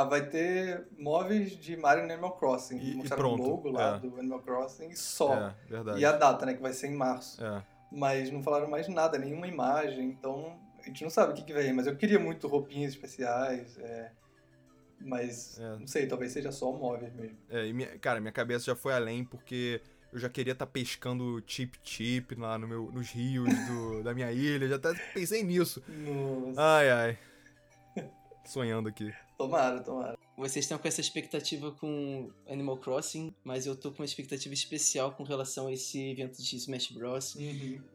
ah, vai ter móveis de Mario Animal Crossing. E- e Mostraram o logo lá é. do Animal Crossing só. É, verdade. E a data, né, que vai ser em março. É. Mas não falaram mais nada, nenhuma imagem, então a gente não sabe o que, que vem. Mas eu queria muito roupinhas especiais, é, mas É. não sei, talvez seja só móveis mesmo. É, e minha- cara, minha cabeça já foi além porque eu já queria estar pescando chip-chip lá no meu, nos rios do- da minha ilha. Já até pensei nisso. Nossa, Ai, ai. Sonhando aqui. Tomara, tomara. Vocês estão com essa expectativa com Animal Crossing, mas eu tô com uma expectativa especial com relação a esse evento de Smash Bros.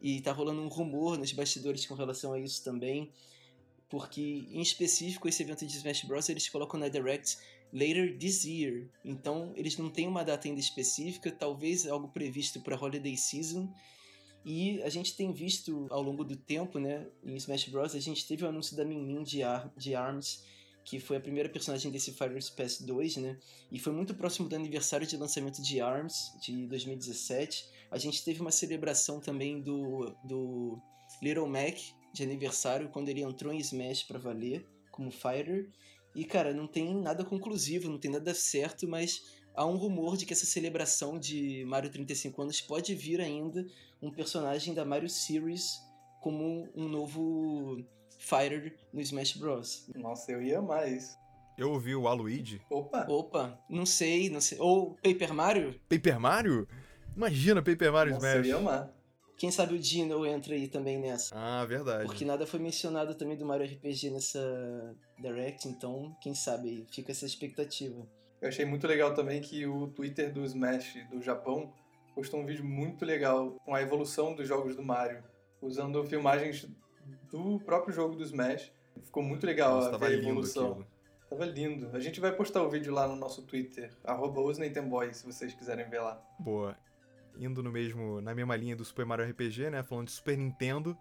E tá rolando um rumor nos bastidores com relação a isso também, porque em específico esse evento de Smash Bros eles colocam na Direct later this year. Então eles não têm uma data ainda específica, talvez algo previsto para holiday season. E a gente tem visto ao longo do tempo, né, em Smash Bros, a gente teve o anúncio da Min Min de, Ar de ARMS, que foi a primeira personagem desse Fighters Pass 2, né? E foi muito próximo do aniversário de lançamento de ARMS de 2017. A gente teve uma celebração também do, do Little Mac de aniversário, quando ele entrou em Smash pra valer, como Fighter. E, cara, não tem nada conclusivo, não tem nada certo, mas há um rumor de que essa celebração de Mario 35 anos pode vir ainda um personagem da Mario Series como um novo Fighter no Smash Bros. Nossa, eu ia amar isso. Eu ouvi o Aluigi. Opa! Opa, não sei, não sei. Ou Paper Mario? Paper Mario? Imagina Paper Mario Nossa, eu Smash. ia amar. Quem sabe o Dino entra aí também nessa. Ah, verdade. Porque nada foi mencionado também do Mario RPG nessa Direct, então quem sabe fica essa expectativa. Eu achei muito legal também que o Twitter do Smash do Japão postou um vídeo muito legal com a evolução dos jogos do Mario, usando filmagens do próprio jogo do Smash. Ficou muito legal Nossa, a tava a lindo evolução. aquilo. Tava lindo. A gente vai postar o vídeo lá no nosso Twitter, arroba se vocês quiserem ver lá. Boa. Indo no mesmo, na mesma linha do Super Mario RPG, né? Falando de Super Nintendo,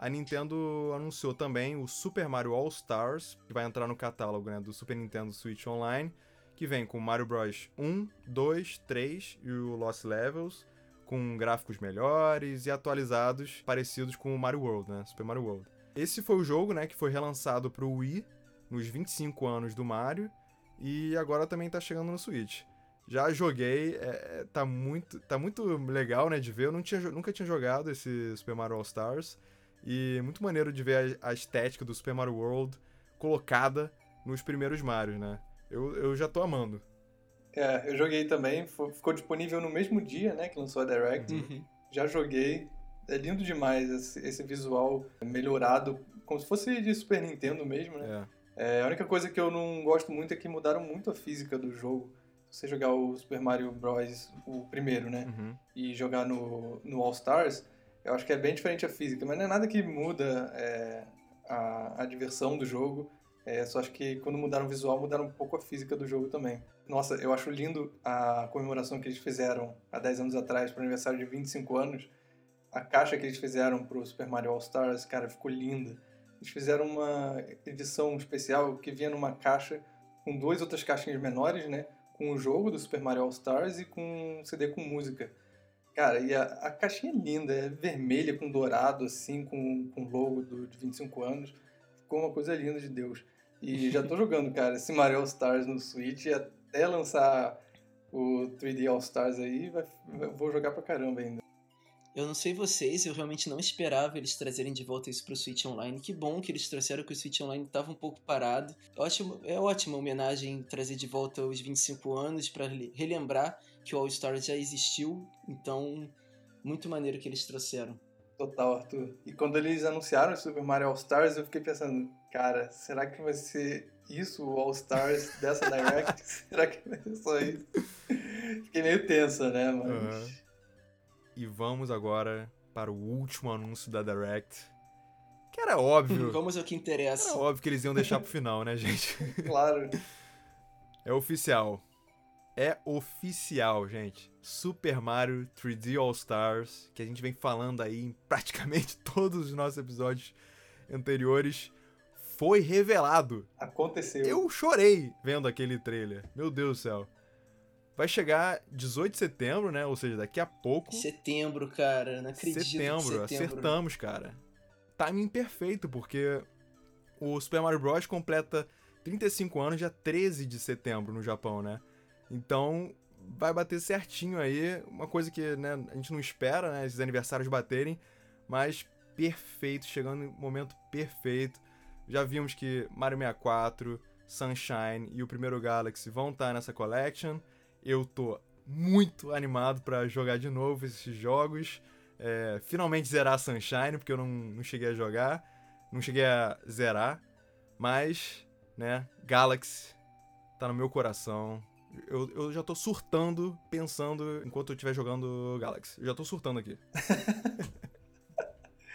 a Nintendo anunciou também o Super Mario All Stars, que vai entrar no catálogo né, do Super Nintendo Switch Online, que vem com Mario Bros 1, 2, 3 e o Lost Levels, com gráficos melhores e atualizados, parecidos com o Mario World, né? Super Mario World. Esse foi o jogo, né, que foi relançado pro Wii nos 25 anos do Mario e agora também tá chegando no Switch. Já joguei, é, é, tá, muito, tá muito legal, né, de ver. Eu não tinha, nunca tinha jogado esse Super Mario All Stars. E muito maneiro de ver a, a estética do Super Mario World colocada nos primeiros Marios, né? Eu, eu já tô amando. É, eu joguei também, ficou disponível no mesmo dia, né, que lançou a Direct. Uhum. Já joguei, é lindo demais esse, esse visual melhorado, como se fosse de Super Nintendo mesmo, né? É. É, a única coisa que eu não gosto muito é que mudaram muito a física do jogo. Se você jogar o Super Mario Bros. o primeiro, né? Uhum. E jogar no, no All Stars, eu acho que é bem diferente a física, mas não é nada que muda é, a, a diversão do jogo. É, só acho que quando mudaram o visual, mudaram um pouco a física do jogo também. Nossa, eu acho lindo a comemoração que eles fizeram há 10 anos atrás para o aniversário de 25 anos. A caixa que eles fizeram pro Super Mario All Stars, cara, ficou linda. Eles fizeram uma edição especial que vinha numa caixa com duas outras caixinhas menores, né? Com o jogo do Super Mario All Stars e com um CD com música. Cara, e a, a caixinha é linda, é vermelha com dourado, assim, com, com logo do, de 25 anos. Ficou uma coisa linda de Deus. E já tô jogando, cara, esse Mario All Stars no Switch e até lançar o 3D All Stars aí, vai, vou jogar pra caramba ainda. Eu não sei vocês, eu realmente não esperava eles trazerem de volta isso pro Switch Online. Que bom que eles trouxeram que o Switch Online tava um pouco parado. Ótimo, é ótima homenagem trazer de volta os 25 anos para relembrar que o All Star já existiu. Então, muito maneiro que eles trouxeram. Total, Arthur. E quando eles anunciaram o Super Mario All Stars, eu fiquei pensando, cara, será que vai ser isso o All Stars dessa Direct? será que ser só isso? Fiquei meio tensa, né? Mas. Aham. E vamos agora para o último anúncio da Direct. Que era óbvio. Vamos ao que interessa. Era óbvio que eles iam deixar pro final, né, gente? Claro. É oficial. É oficial, gente. Super Mario 3D All Stars, que a gente vem falando aí em praticamente todos os nossos episódios anteriores, foi revelado. Aconteceu. Eu chorei vendo aquele trailer. Meu Deus do céu. Vai chegar 18 de setembro, né? Ou seja, daqui a pouco. Setembro, cara. Não acredito. Setembro, setembro. acertamos, cara. Timing perfeito, porque o Super Mario Bros. completa 35 anos dia 13 de setembro no Japão, né? Então vai bater certinho aí, uma coisa que né, a gente não espera, né? Esses aniversários baterem, mas perfeito, chegando no momento perfeito. Já vimos que Mario 64, Sunshine e o primeiro Galaxy vão estar nessa collection. Eu tô muito animado pra jogar de novo esses jogos. É, finalmente zerar Sunshine, porque eu não, não cheguei a jogar. Não cheguei a zerar. Mas, né, Galaxy tá no meu coração. Eu, eu já tô surtando, pensando enquanto eu estiver jogando Galaxy. Eu já tô surtando aqui.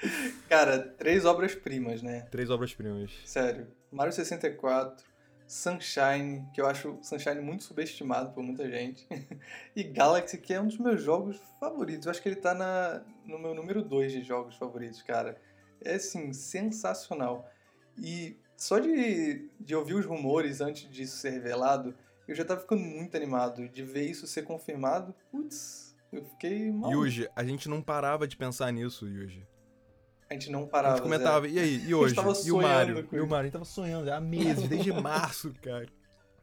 Cara, três obras-primas, né? Três obras-primas. Sério. Mario 64, Sunshine, que eu acho Sunshine muito subestimado por muita gente, e Galaxy, que é um dos meus jogos favoritos. Eu acho que ele tá na, no meu número 2 de jogos favoritos, cara. É, assim, sensacional. E só de, de ouvir os rumores antes disso ser revelado, eu já tava ficando muito animado. De ver isso ser confirmado, putz, eu fiquei mal. Yuji, a gente não parava de pensar nisso, Yuji. A gente não A parava. gente comentava, e aí, e hoje? tava E o Mario? sonhando com E o. Mario? A gente tava sonhando há meses, desde março, cara.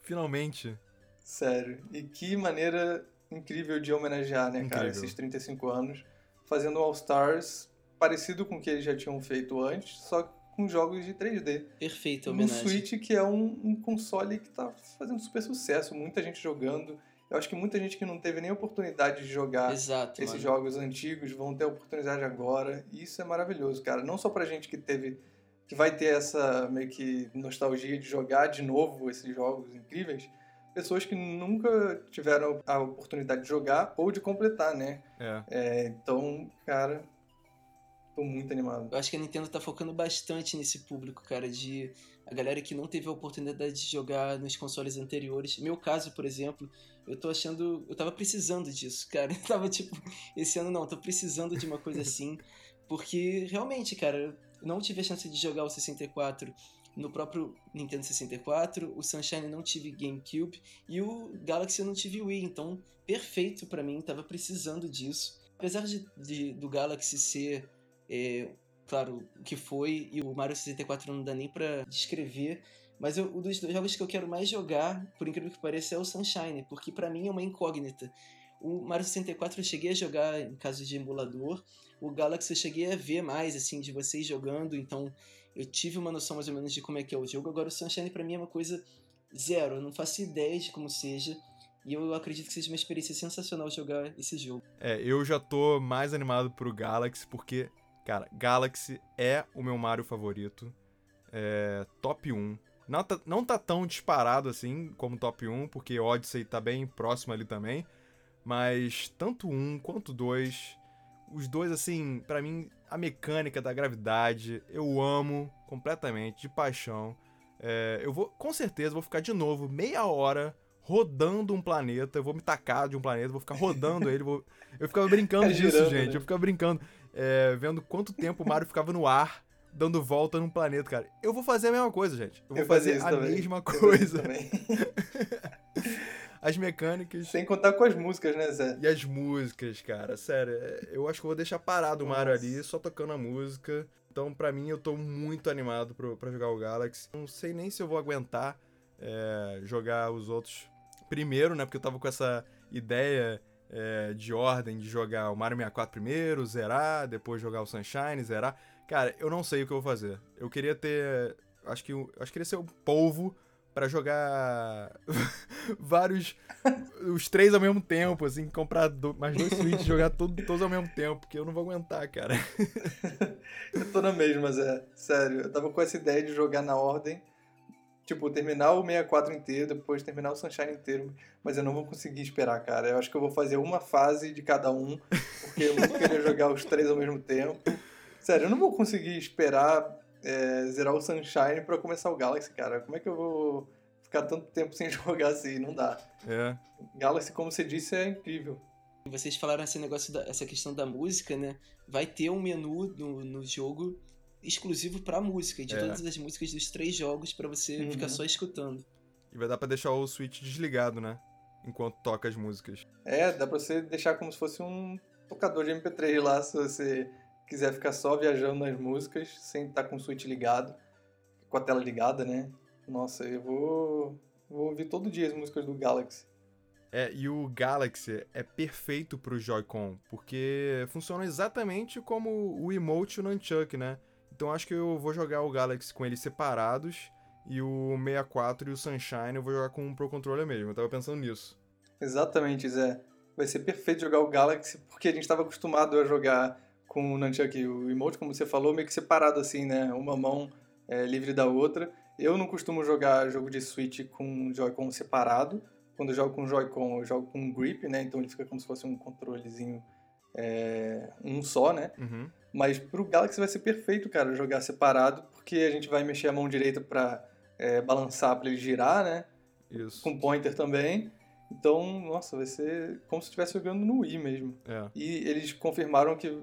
Finalmente. Sério. E que maneira incrível de homenagear, né, cara, Incrível. esses 35 anos, fazendo um All Stars parecido com o que eles já tinham feito antes, só com jogos de 3D. Perfeita No homenagem. Switch, que é um, um console que tá fazendo super sucesso, muita gente jogando. Eu acho que muita gente que não teve nem oportunidade de jogar Exato, esses mano. jogos antigos vão ter a oportunidade agora. E isso é maravilhoso, cara. Não só pra gente que teve. que vai ter essa meio que nostalgia de jogar de novo esses jogos incríveis. Pessoas que nunca tiveram a oportunidade de jogar ou de completar, né? É. É, então, cara, tô muito animado. Eu acho que a Nintendo tá focando bastante nesse público, cara, de a galera que não teve a oportunidade de jogar nos consoles anteriores. Meu caso, por exemplo, eu tô achando. Eu tava precisando disso, cara. Eu tava tipo, esse ano não, tô precisando de uma coisa assim. Porque realmente, cara, eu não tive a chance de jogar o 64 no próprio Nintendo 64, o Sunshine não tive GameCube e o Galaxy eu não tive Wii, então perfeito pra mim, tava precisando disso. Apesar de, de- do Galaxy ser é, claro, o que foi, e o Mario 64 não dá nem pra descrever. Mas eu, um dos dois jogos que eu quero mais jogar, por incrível que pareça, é o Sunshine, porque pra mim é uma incógnita. O Mario 64 eu cheguei a jogar em caso de emulador, o Galaxy eu cheguei a ver mais, assim, de vocês jogando, então eu tive uma noção mais ou menos de como é que é o jogo. Agora o Sunshine pra mim é uma coisa zero, eu não faço ideia de como seja. E eu acredito que seja uma experiência sensacional jogar esse jogo. É, eu já tô mais animado pro Galaxy, porque, cara, Galaxy é o meu Mario favorito. É, top 1. Não tá, não tá tão disparado assim como top 1, porque Odyssey tá bem próximo ali também. Mas tanto um quanto dois, os dois, assim, para mim, a mecânica da gravidade, eu amo completamente, de paixão. É, eu vou, com certeza, vou ficar de novo meia hora rodando um planeta. Eu vou me tacar de um planeta, vou ficar rodando ele. Vou... Eu ficava brincando é disso, gente. Né? Eu ficava brincando, é, vendo quanto tempo o Mario ficava no ar, dando volta num planeta, cara. Eu vou fazer a mesma coisa, gente. Eu vou eu fazer a também. mesma coisa. as mecânicas. Sem contar com as músicas, né, Zé? E as músicas, cara. Sério, é, eu acho que eu vou deixar parado o Mario ali, só tocando a música. Então, para mim, eu tô muito animado pro, pra jogar o Galaxy. Não sei nem se eu vou aguentar é, jogar os outros primeiro, né? Porque eu tava com essa ideia é, de ordem de jogar o Mario 64 primeiro, zerar, depois jogar o Sunshine, zerar. Cara, eu não sei o que eu vou fazer. Eu queria ter. Acho que, acho que queria ser o polvo para jogar vários. os três ao mesmo tempo, assim, comprar do, mais dois Switch e jogar todo, todos ao mesmo tempo, porque eu não vou aguentar, cara. eu tô na mesma, Zé. Sério, eu tava com essa ideia de jogar na ordem. Tipo, terminar o 64 inteiro, depois terminar o Sunshine inteiro, mas eu não vou conseguir esperar, cara. Eu acho que eu vou fazer uma fase de cada um, porque eu vou querer jogar os três ao mesmo tempo. Sério, eu não vou conseguir esperar é, zerar o Sunshine para começar o Galaxy, cara. Como é que eu vou ficar tanto tempo sem jogar assim? Não dá. É. Galaxy, como você disse, é incrível. Vocês falaram esse negócio, da, essa questão da música, né? Vai ter um menu no, no jogo exclusivo pra música, de é. todas as músicas dos três jogos, para você uhum. ficar só escutando. E vai dar pra deixar o Switch desligado, né? Enquanto toca as músicas. É, dá pra você deixar como se fosse um tocador de MP3 lá, se você quiser ficar só viajando nas músicas, sem estar com o switch ligado, com a tela ligada, né? Nossa, eu vou, vou ouvir todo dia as músicas do Galaxy. É, e o Galaxy é perfeito pro Joy-Con, porque funciona exatamente como o emote no Nunchuck, né? Então acho que eu vou jogar o Galaxy com eles separados e o 64 e o Sunshine eu vou jogar com o Pro Controller mesmo. Eu tava pensando nisso. Exatamente, Zé. Vai ser perfeito jogar o Galaxy, porque a gente estava acostumado a jogar com o Nunchuck, o emote, como você falou, meio que separado assim, né? Uma mão é, livre da outra. Eu não costumo jogar jogo de Switch com Joy-Con separado. Quando eu jogo com Joy-Con, eu jogo com grip, né? Então ele fica como se fosse um controlezinho é, um só, né? Uhum. Mas pro Galaxy vai ser perfeito, cara, jogar separado, porque a gente vai mexer a mão direita para é, balançar para ele girar, né? Isso. Com pointer também. Então, nossa, vai ser como se estivesse jogando no Wii mesmo. É. E eles confirmaram que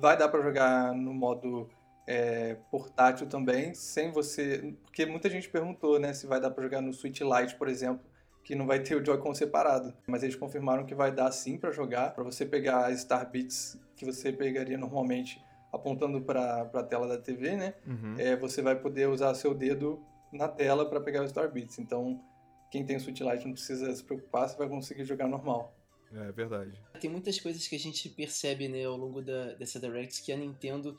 vai dar para jogar no modo é, portátil também, sem você. Porque muita gente perguntou, né, se vai dar para jogar no Switch Lite, por exemplo, que não vai ter o Joy-Con separado. Mas eles confirmaram que vai dar sim para jogar, para você pegar as Star Beats que você pegaria normalmente apontando para a tela da TV, né? Uhum. É, você vai poder usar seu dedo na tela para pegar os Star Beats. Então, quem tem o Switch Lite não precisa se preocupar, você vai conseguir jogar normal. É verdade. Tem muitas coisas que a gente percebe né, ao longo da, dessa Direct que a Nintendo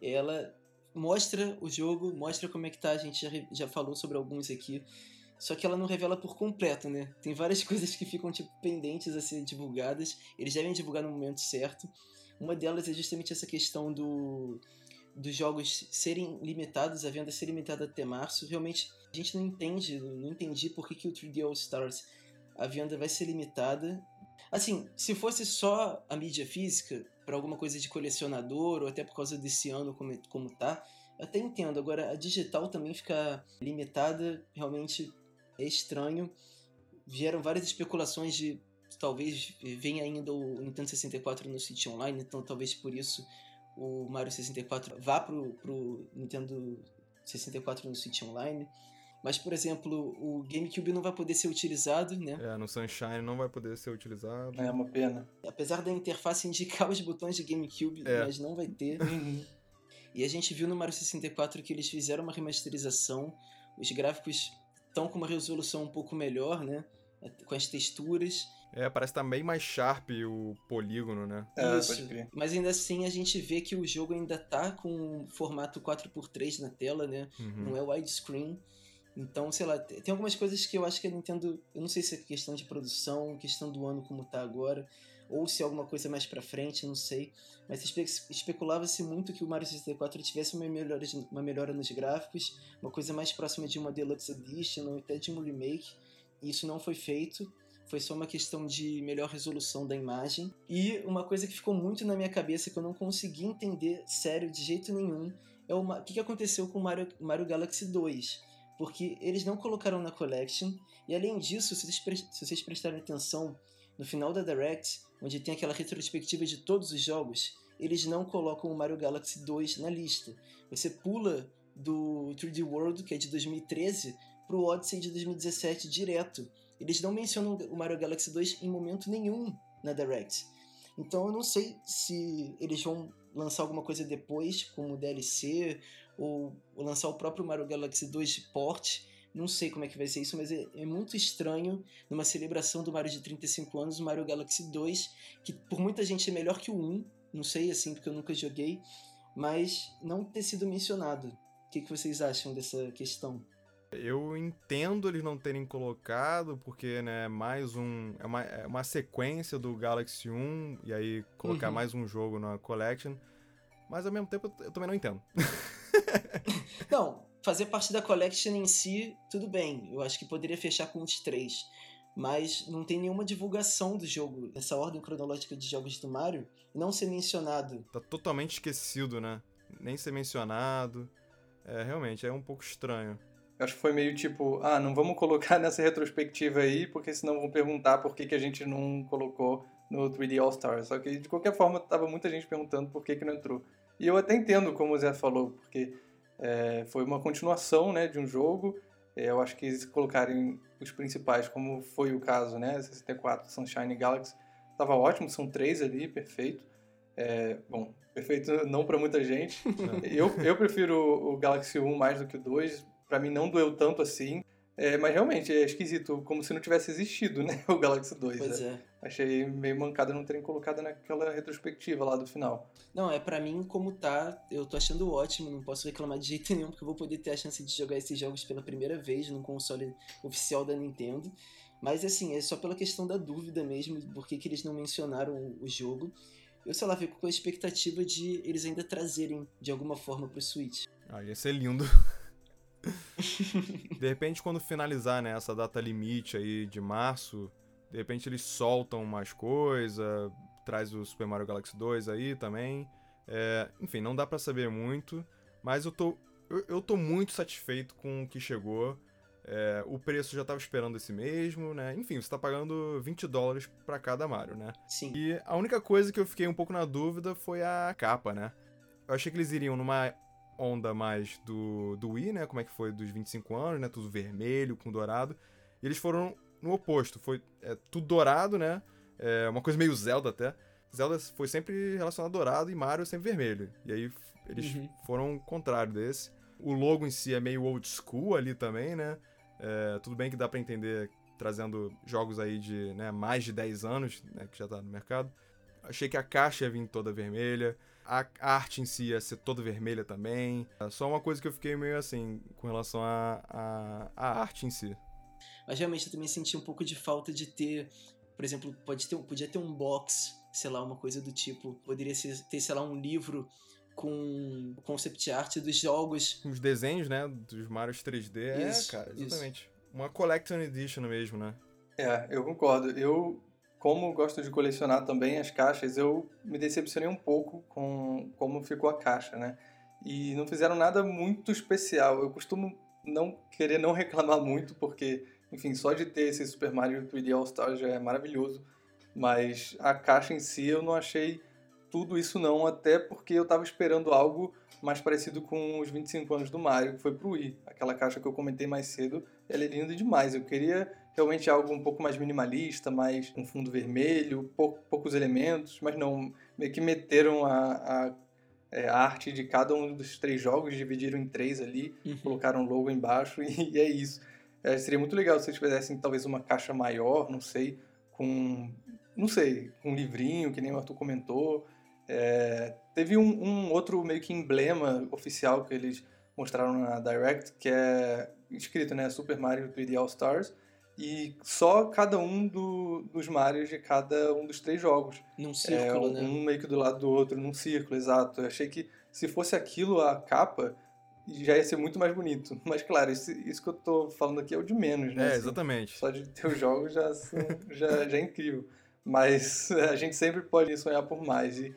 ela mostra o jogo, mostra como é que tá, a gente já, já falou sobre alguns aqui, só que ela não revela por completo, né? Tem várias coisas que ficam tipo pendentes a ser divulgadas, eles devem divulgar no momento certo. Uma delas é justamente essa questão do dos jogos serem limitados, a venda ser limitada até março. Realmente a gente não entende, não entendi por que, que o 3D All Stars a venda vai ser limitada Assim, se fosse só a mídia física, para alguma coisa de colecionador, ou até por causa desse ano como, como tá, eu até entendo. Agora, a digital também ficar limitada, realmente é estranho. Vieram várias especulações de talvez venha ainda o Nintendo 64 no Switch Online, então talvez por isso o Mario 64 vá pro, pro Nintendo 64 no Switch Online. Mas, por exemplo, o GameCube não vai poder ser utilizado, né? É, no Sunshine não vai poder ser utilizado. É uma pena. Apesar da interface indicar os botões de GameCube, é. mas não vai ter. E a gente viu no Mario 64 que eles fizeram uma remasterização. Os gráficos estão com uma resolução um pouco melhor, né? Com as texturas. É, parece que tá bem mais sharp o polígono, né? É, Isso. Mas ainda assim a gente vê que o jogo ainda tá com formato 4x3 na tela, né? Uhum. Não é widescreen. Então, sei lá, tem algumas coisas que eu acho que a Nintendo. Eu não sei se é questão de produção, questão do ano como tá agora, ou se é alguma coisa mais pra frente, não sei. Mas espe especulava-se muito que o Mario 64 tivesse uma melhora, uma melhora nos gráficos, uma coisa mais próxima de uma Deluxe Edition ou até de um remake. E isso não foi feito. Foi só uma questão de melhor resolução da imagem. E uma coisa que ficou muito na minha cabeça que eu não consegui entender sério de jeito nenhum é o que, que aconteceu com o Mario, Mario Galaxy 2 porque eles não colocaram na Collection, e além disso, se vocês, se vocês prestarem atenção, no final da Direct, onde tem aquela retrospectiva de todos os jogos, eles não colocam o Mario Galaxy 2 na lista. Você pula do 3D World, que é de 2013, pro Odyssey de 2017 direto. Eles não mencionam o Mario Galaxy 2 em momento nenhum na Direct. Então eu não sei se eles vão lançar alguma coisa depois, como DLC, ou, ou lançar o próprio Mario Galaxy 2 de port. Não sei como é que vai ser isso, mas é, é, muito estranho numa celebração do Mario de 35 anos, o Mario Galaxy 2, que por muita gente é melhor que o 1, não sei assim, porque eu nunca joguei, mas não ter sido mencionado. O que, que vocês acham dessa questão? Eu entendo eles não terem colocado, porque, né, mais um. É uma, é uma sequência do Galaxy 1, e aí colocar uhum. mais um jogo na Collection. Mas ao mesmo tempo eu também não entendo. não, fazer parte da Collection em si, tudo bem. Eu acho que poderia fechar com os três. Mas não tem nenhuma divulgação do jogo, essa ordem cronológica de jogos do Mario, não ser mencionado. Tá totalmente esquecido, né? Nem ser mencionado. É, realmente, é um pouco estranho. Acho que foi meio tipo, ah, não vamos colocar nessa retrospectiva aí, porque senão vão perguntar por que, que a gente não colocou no 3D All Stars. Só que, de qualquer forma, tava muita gente perguntando por que, que não entrou. E eu até entendo como o Zé falou, porque é, foi uma continuação né, de um jogo. É, eu acho que eles colocarem os principais, como foi o caso, né? 64, Sunshine Galaxy, tava ótimo, são três ali, perfeito. É, bom, perfeito não para muita gente. eu, eu prefiro o Galaxy 1 mais do que o 2, para mim não doeu tanto assim. É, mas realmente é esquisito, como se não tivesse existido, né? O Galaxy 2. Pois né? é. Achei meio mancada não terem colocado naquela retrospectiva lá do final. Não, é para mim como tá, eu tô achando ótimo, não posso reclamar de jeito nenhum, porque eu vou poder ter a chance de jogar esses jogos pela primeira vez num console oficial da Nintendo. Mas assim, é só pela questão da dúvida mesmo, porque que eles não mencionaram o jogo. Eu, sei lá, fico com a expectativa de eles ainda trazerem de alguma forma pro Switch. Ah, ia ser lindo. de repente, quando finalizar né, essa data limite aí de março, de repente eles soltam mais coisa, traz o Super Mario Galaxy 2 aí também. É, enfim, não dá para saber muito, mas eu tô, eu, eu, tô muito satisfeito com o que chegou. É, o preço já tava esperando esse mesmo, né? Enfim, você tá pagando 20 dólares para cada Mario, né? Sim. E a única coisa que eu fiquei um pouco na dúvida foi a capa, né? Eu achei que eles iriam numa onda mais do, do Wii, né? Como é que foi dos 25 anos, né? Tudo vermelho com dourado. E eles foram no oposto. Foi é, tudo dourado, né? É, uma coisa meio Zelda até. Zelda foi sempre relacionado a dourado e Mario sempre vermelho. E aí eles uhum. foram o contrário desse. O logo em si é meio old school ali também, né? É, tudo bem que dá para entender trazendo jogos aí de né, mais de 10 anos, né, que já tá no mercado. Achei que a caixa ia vir toda vermelha a arte em si ia ser toda vermelha também. É só uma coisa que eu fiquei meio assim com relação à a, a, a, arte em si. Mas realmente eu também senti um pouco de falta de ter, por exemplo, pode ter, podia ter um box, sei lá, uma coisa do tipo. Poderia ser, ter, sei lá, um livro com concept art dos jogos. Os desenhos, né? Dos Marios 3D. É, isso, é, cara, exatamente. Isso. Uma Collection Edition mesmo, né? É, eu concordo. Eu como gosto de colecionar também as caixas, eu me decepcionei um pouco com como ficou a caixa, né? E não fizeram nada muito especial. Eu costumo não querer não reclamar muito, porque, enfim, só de ter esse Super Mario 3D All Star já é maravilhoso. Mas a caixa em si eu não achei tudo isso não, até porque eu estava esperando algo mais parecido com os 25 anos do Mario, que foi pro Wii. Aquela caixa que eu comentei mais cedo, ela é linda demais. Eu queria realmente algo um pouco mais minimalista, mais um fundo vermelho, pou, poucos elementos, mas não, meio que meteram a, a, é, a, arte de cada um dos três jogos, dividiram em três ali, uhum. colocaram logo embaixo e, e é isso. É, seria muito legal se eles fizessem talvez uma caixa maior, não sei, com, não sei, com um livrinho, que nem o Arthur comentou. É, teve um, um outro meio que emblema oficial que eles mostraram na Direct, que é escrito, né? Super Mario 3D All Stars. E só cada um do, dos Marios de cada um dos três jogos. Num É, círculo, um né? meio que do lado do outro, num círculo, exato. Eu achei que se fosse aquilo a capa, já ia ser muito mais bonito. Mas claro, isso, isso que eu tô falando aqui é o de menos, né? É, assim. exatamente. Só de ter os jogos já, são- já, já é incrível. Mas a gente sempre pode sonhar por mais. E,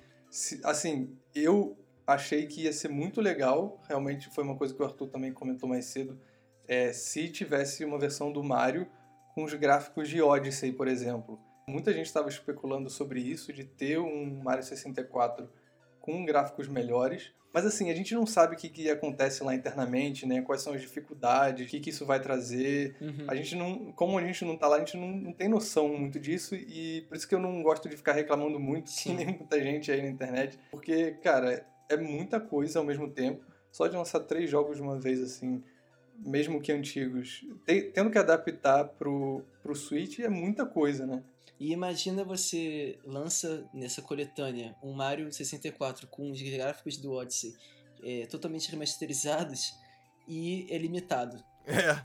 assim, eu achei que ia ser muito legal. Realmente foi uma coisa que o Arthur também comentou mais cedo. É, se tivesse uma versão do Mario com os gráficos de Odyssey, por exemplo. Muita gente estava especulando sobre isso, de ter um Mario 64 com gráficos melhores. Mas assim, a gente não sabe o que, que acontece lá internamente, né? Quais são as dificuldades, o que, que isso vai trazer. Uhum. A gente não, como a gente não tá lá, a gente não, não tem noção muito disso e por isso que eu não gosto de ficar reclamando muito, Sim. nem muita gente aí na internet, porque, cara, é muita coisa ao mesmo tempo. Só de lançar três jogos de uma vez, assim, mesmo que antigos, te- tendo que adaptar pro, pro Switch é muita coisa, né? E imagina você lança nessa coletânea um Mario 64 com os gráficos do Odyssey é, totalmente remasterizados e é limitado. É.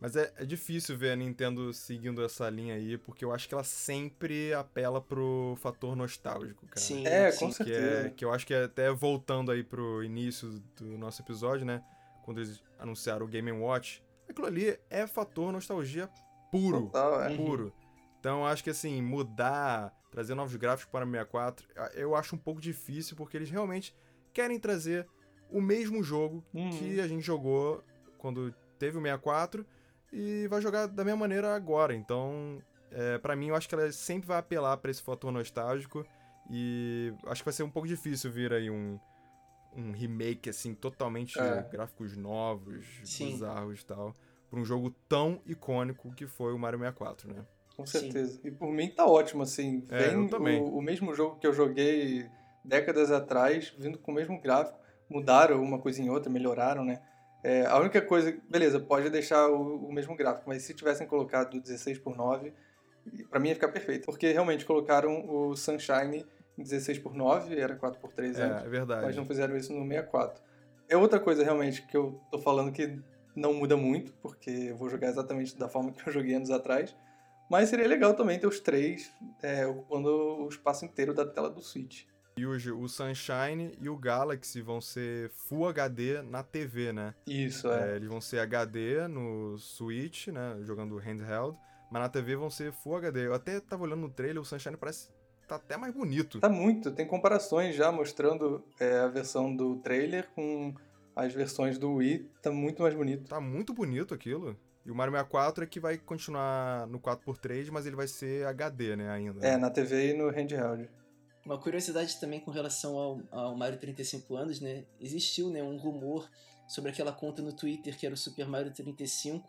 Mas é, é difícil ver a Nintendo seguindo essa linha aí, porque eu acho que ela sempre apela pro fator nostálgico, cara. Sim, É, com Que, certeza. é, que eu acho que é até voltando aí pro início do nosso episódio, né? Quando eles anunciaram o Game Watch, aquilo ali é fator nostalgia puro. Total, é. Uhum. puro. Então eu acho que assim, mudar, trazer novos gráficos para o 64, eu acho um pouco difícil, porque eles realmente querem trazer o mesmo jogo Uhum. que a gente jogou quando teve o 64 e vai jogar da mesma maneira agora. Então, é, para mim, eu acho que ela sempre vai apelar para esse fator nostálgico e acho que vai ser um pouco difícil vir aí um, um remake, assim, totalmente É. gráficos novos, Sim. bizarros e tal, para um jogo tão icônico que foi o Mario 64, né? Com Sim. certeza. E por mim tá ótimo, assim. É, Vem eu também. O, o mesmo jogo que eu joguei décadas atrás, vindo com o mesmo gráfico. Mudaram uma coisinha ou outra, melhoraram, né? É, a única coisa, beleza, pode deixar o, o mesmo gráfico, mas se tivessem colocado 16 por 9, pra mim ia ficar perfeito. Porque realmente colocaram o Sunshine em 16 por 9, era 4 por 3 É, antes, é verdade. mas não fizeram isso no 64. É outra coisa realmente que eu tô falando que não muda muito, porque eu vou jogar exatamente da forma que eu joguei anos atrás. Mas seria legal também ter os três é, ocupando o espaço inteiro da tela do Switch. E hoje o Sunshine e o Galaxy vão ser Full HD na TV, né? Isso, é. É, eles vão ser HD no Switch, né? Jogando handheld. Mas na TV vão ser Full HD. Eu até tava olhando no trailer, o Sunshine parece. Tá até mais bonito. Tá muito, tem comparações já mostrando é, a versão do trailer com as versões do Wii. Tá muito mais bonito. Tá muito bonito aquilo. E o Mario 64 é que vai continuar no 4x3, mas ele vai ser HD, né, ainda. É, na TV e no handheld. Uma curiosidade também com relação ao, ao Mario 35 anos, né? Existiu né, um rumor sobre aquela conta no Twitter que era o Super Mario 35,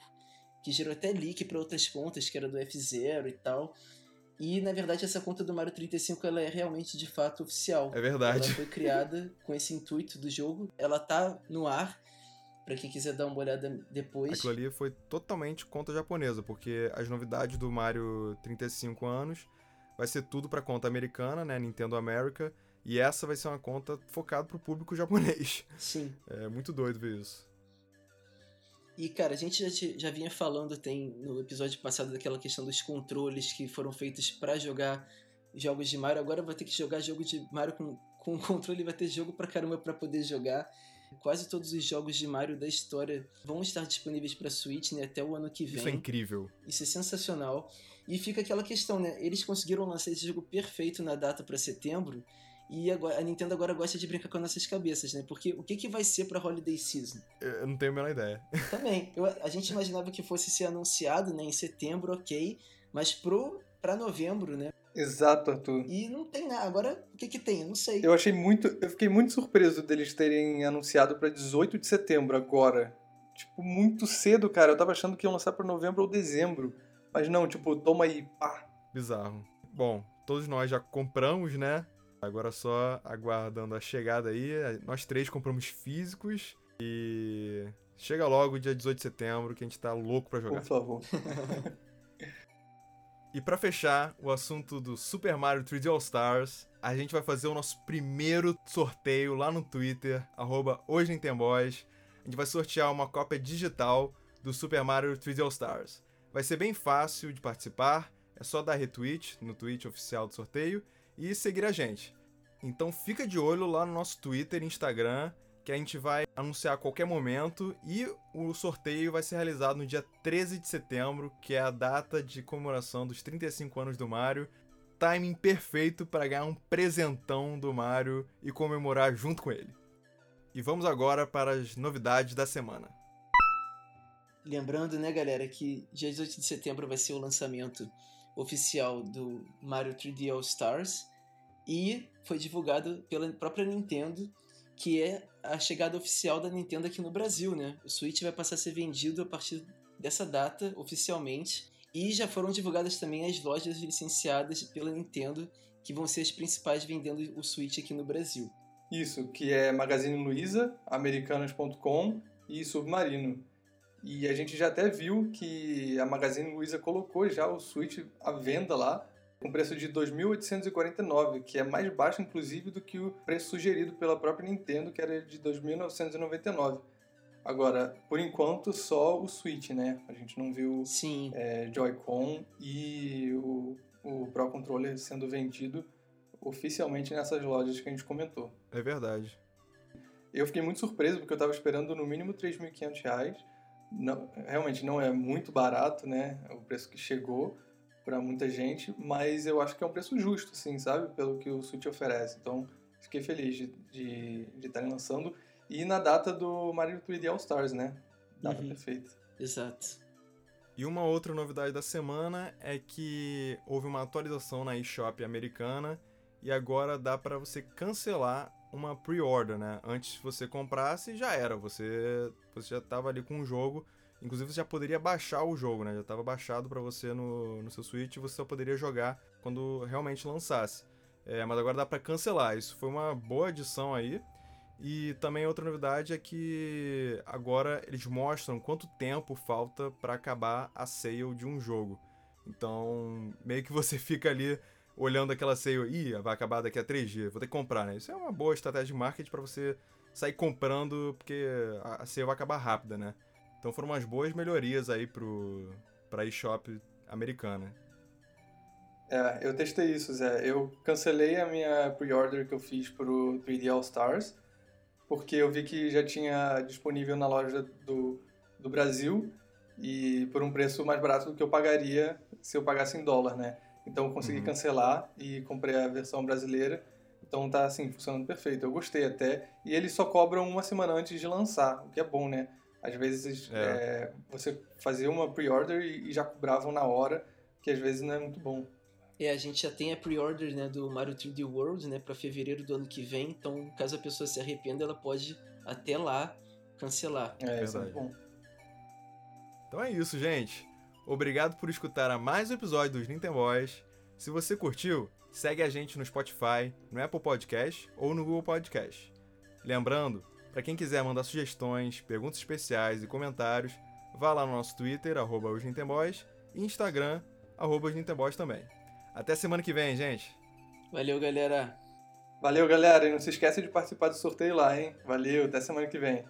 que gerou até leak para outras contas, que era do F0 e tal. E na verdade essa conta do Mario 35 ela é realmente de fato oficial. É verdade. Ela foi criada com esse intuito do jogo. Ela tá no ar, para quem quiser dar uma olhada depois. Aquilo ali foi totalmente conta japonesa, porque as novidades do Mario 35 anos vai ser tudo pra conta americana, né, Nintendo America, e essa vai ser uma conta focada pro público japonês. Sim. É muito doido ver isso. E, cara, a gente já, já vinha falando tem no episódio passado daquela questão dos controles que foram feitos pra jogar jogos de Mario. Agora vai ter que jogar jogo de Mario com, com controle, vai ter jogo pra caramba pra poder jogar. Quase todos os jogos de Mario da história vão estar disponíveis pra Switch, né, até o ano que vem. Isso é incrível. Isso é sensacional. E fica aquela questão, né? Eles conseguiram lançar esse jogo perfeito na data pra setembro. E agora, a Nintendo agora gosta de brincar com nossas cabeças, né? Porque o que, que vai ser pra Holiday Season? Eu não tenho a menor ideia. Também. Eu- a gente imaginava que fosse ser anunciado né, em setembro, ok. Mas pro, pra novembro, né? Exato, Arthur. E não tem nada. Agora, o que que tem? Eu não sei. Eu achei muito. Eu fiquei muito surpreso deles terem anunciado pra 18 de setembro agora. Tipo, muito cedo, cara. Eu tava achando que iam lançar pra novembro ou dezembro. Mas não, tipo, toma aí, pá. Bizarro. Bom, todos nós já compramos, né? Agora só aguardando a chegada aí. Nós três compramos físicos e chega logo dia 18 de setembro que a gente tá louco pra jogar. Por favor. E pra fechar o assunto do Super Mario 3D All Stars, a gente vai fazer o nosso primeiro sorteio lá no Twitter, arroba hoje A gente vai sortear uma cópia digital do Super Mario 3D All Stars. Vai ser bem fácil de participar, é só dar retweet no tweet oficial do sorteio e seguir a gente. Então fica de olho lá no nosso Twitter e Instagram, que a gente vai anunciar a qualquer momento e o sorteio vai ser realizado no dia 13 de setembro, que é a data de comemoração dos 35 anos do Mario. Timing perfeito para ganhar um presentão do Mario e comemorar junto com ele. E vamos agora para as novidades da semana. Lembrando, né, galera, que dia 18 de setembro vai ser o lançamento oficial do Mario 3D All Stars e foi divulgado pela própria Nintendo que é a chegada oficial da Nintendo aqui no Brasil, né? O Switch vai passar a ser vendido a partir dessa data oficialmente e já foram divulgadas também as lojas licenciadas pela Nintendo que vão ser as principais vendendo o Switch aqui no Brasil. Isso, que é Magazine Luiza, Americanas.com e Submarino. E a gente já até viu que a Magazine Luiza colocou já o Switch à venda lá, com preço de 2.849, que é mais baixo inclusive do que o preço sugerido pela própria Nintendo, que era de 2.999. Agora, por enquanto, só o Switch, né? A gente não viu é, Joy-Con e o, o Pro Controller sendo vendido oficialmente nessas lojas que a gente comentou. É verdade. Eu fiquei muito surpreso porque eu estava esperando no mínimo 3.500 reais não, realmente não é muito barato, né? O preço que chegou para muita gente, mas eu acho que é um preço justo, assim, sabe? Pelo que o Switch oferece. Então, fiquei feliz de estarem de, de tá lançando. E na data do Mario 3D All Stars, né? Data uhum. perfeita. Exato. E uma outra novidade da semana é que houve uma atualização na eShop americana e agora dá para você cancelar uma pre-order, né? Antes você comprasse já era, você você já estava ali com o jogo, inclusive você já poderia baixar o jogo, né? Já estava baixado para você no, no seu Switch e você só poderia jogar quando realmente lançasse. É, mas agora dá para cancelar. Isso foi uma boa adição aí. E também outra novidade é que agora eles mostram quanto tempo falta para acabar a sale de um jogo. Então, meio que você fica ali olhando aquela sale, ih, vai acabar daqui a três dias, vou ter que comprar, né? Isso é uma boa estratégia de marketing para você sair comprando, porque a sale vai acabar rápida, né? Então foram umas boas melhorias aí pro, pra eShop americana. É, eu testei isso, Zé. Eu cancelei a minha pre-order que eu fiz pro 3D All Stars, porque eu vi que já tinha disponível na loja do, do Brasil e por um preço mais barato do que eu pagaria se eu pagasse em dólar, né? Então eu consegui uhum. cancelar e comprei a versão brasileira. Então tá assim, funcionando perfeito. Eu gostei até. E eles só cobram uma semana antes de lançar, o que é bom, né? Às vezes é. É, você fazia uma pre-order e, e, já cobravam na hora, que às vezes não é muito bom. É, a gente já tem a pre-order né, do Mario 3D World né, para fevereiro do ano que vem, então caso a pessoa se arrependa, ela pode até lá cancelar. É, isso é bom. Então é isso, gente. Obrigado por escutar a mais um episódio dos Nintendo Boys. Se você curtiu, segue a gente no Spotify, no Apple Podcast ou no Google Podcast. Lembrando, para quem quiser mandar sugestões, perguntas especiais e comentários, vá lá no nosso Twitter, arroba os Boys, e Instagram, arroba os Boys também. Até semana que vem, gente! Valeu, galera! Valeu, galera! E não se esqueça de participar do sorteio lá, hein? Valeu, até semana que vem!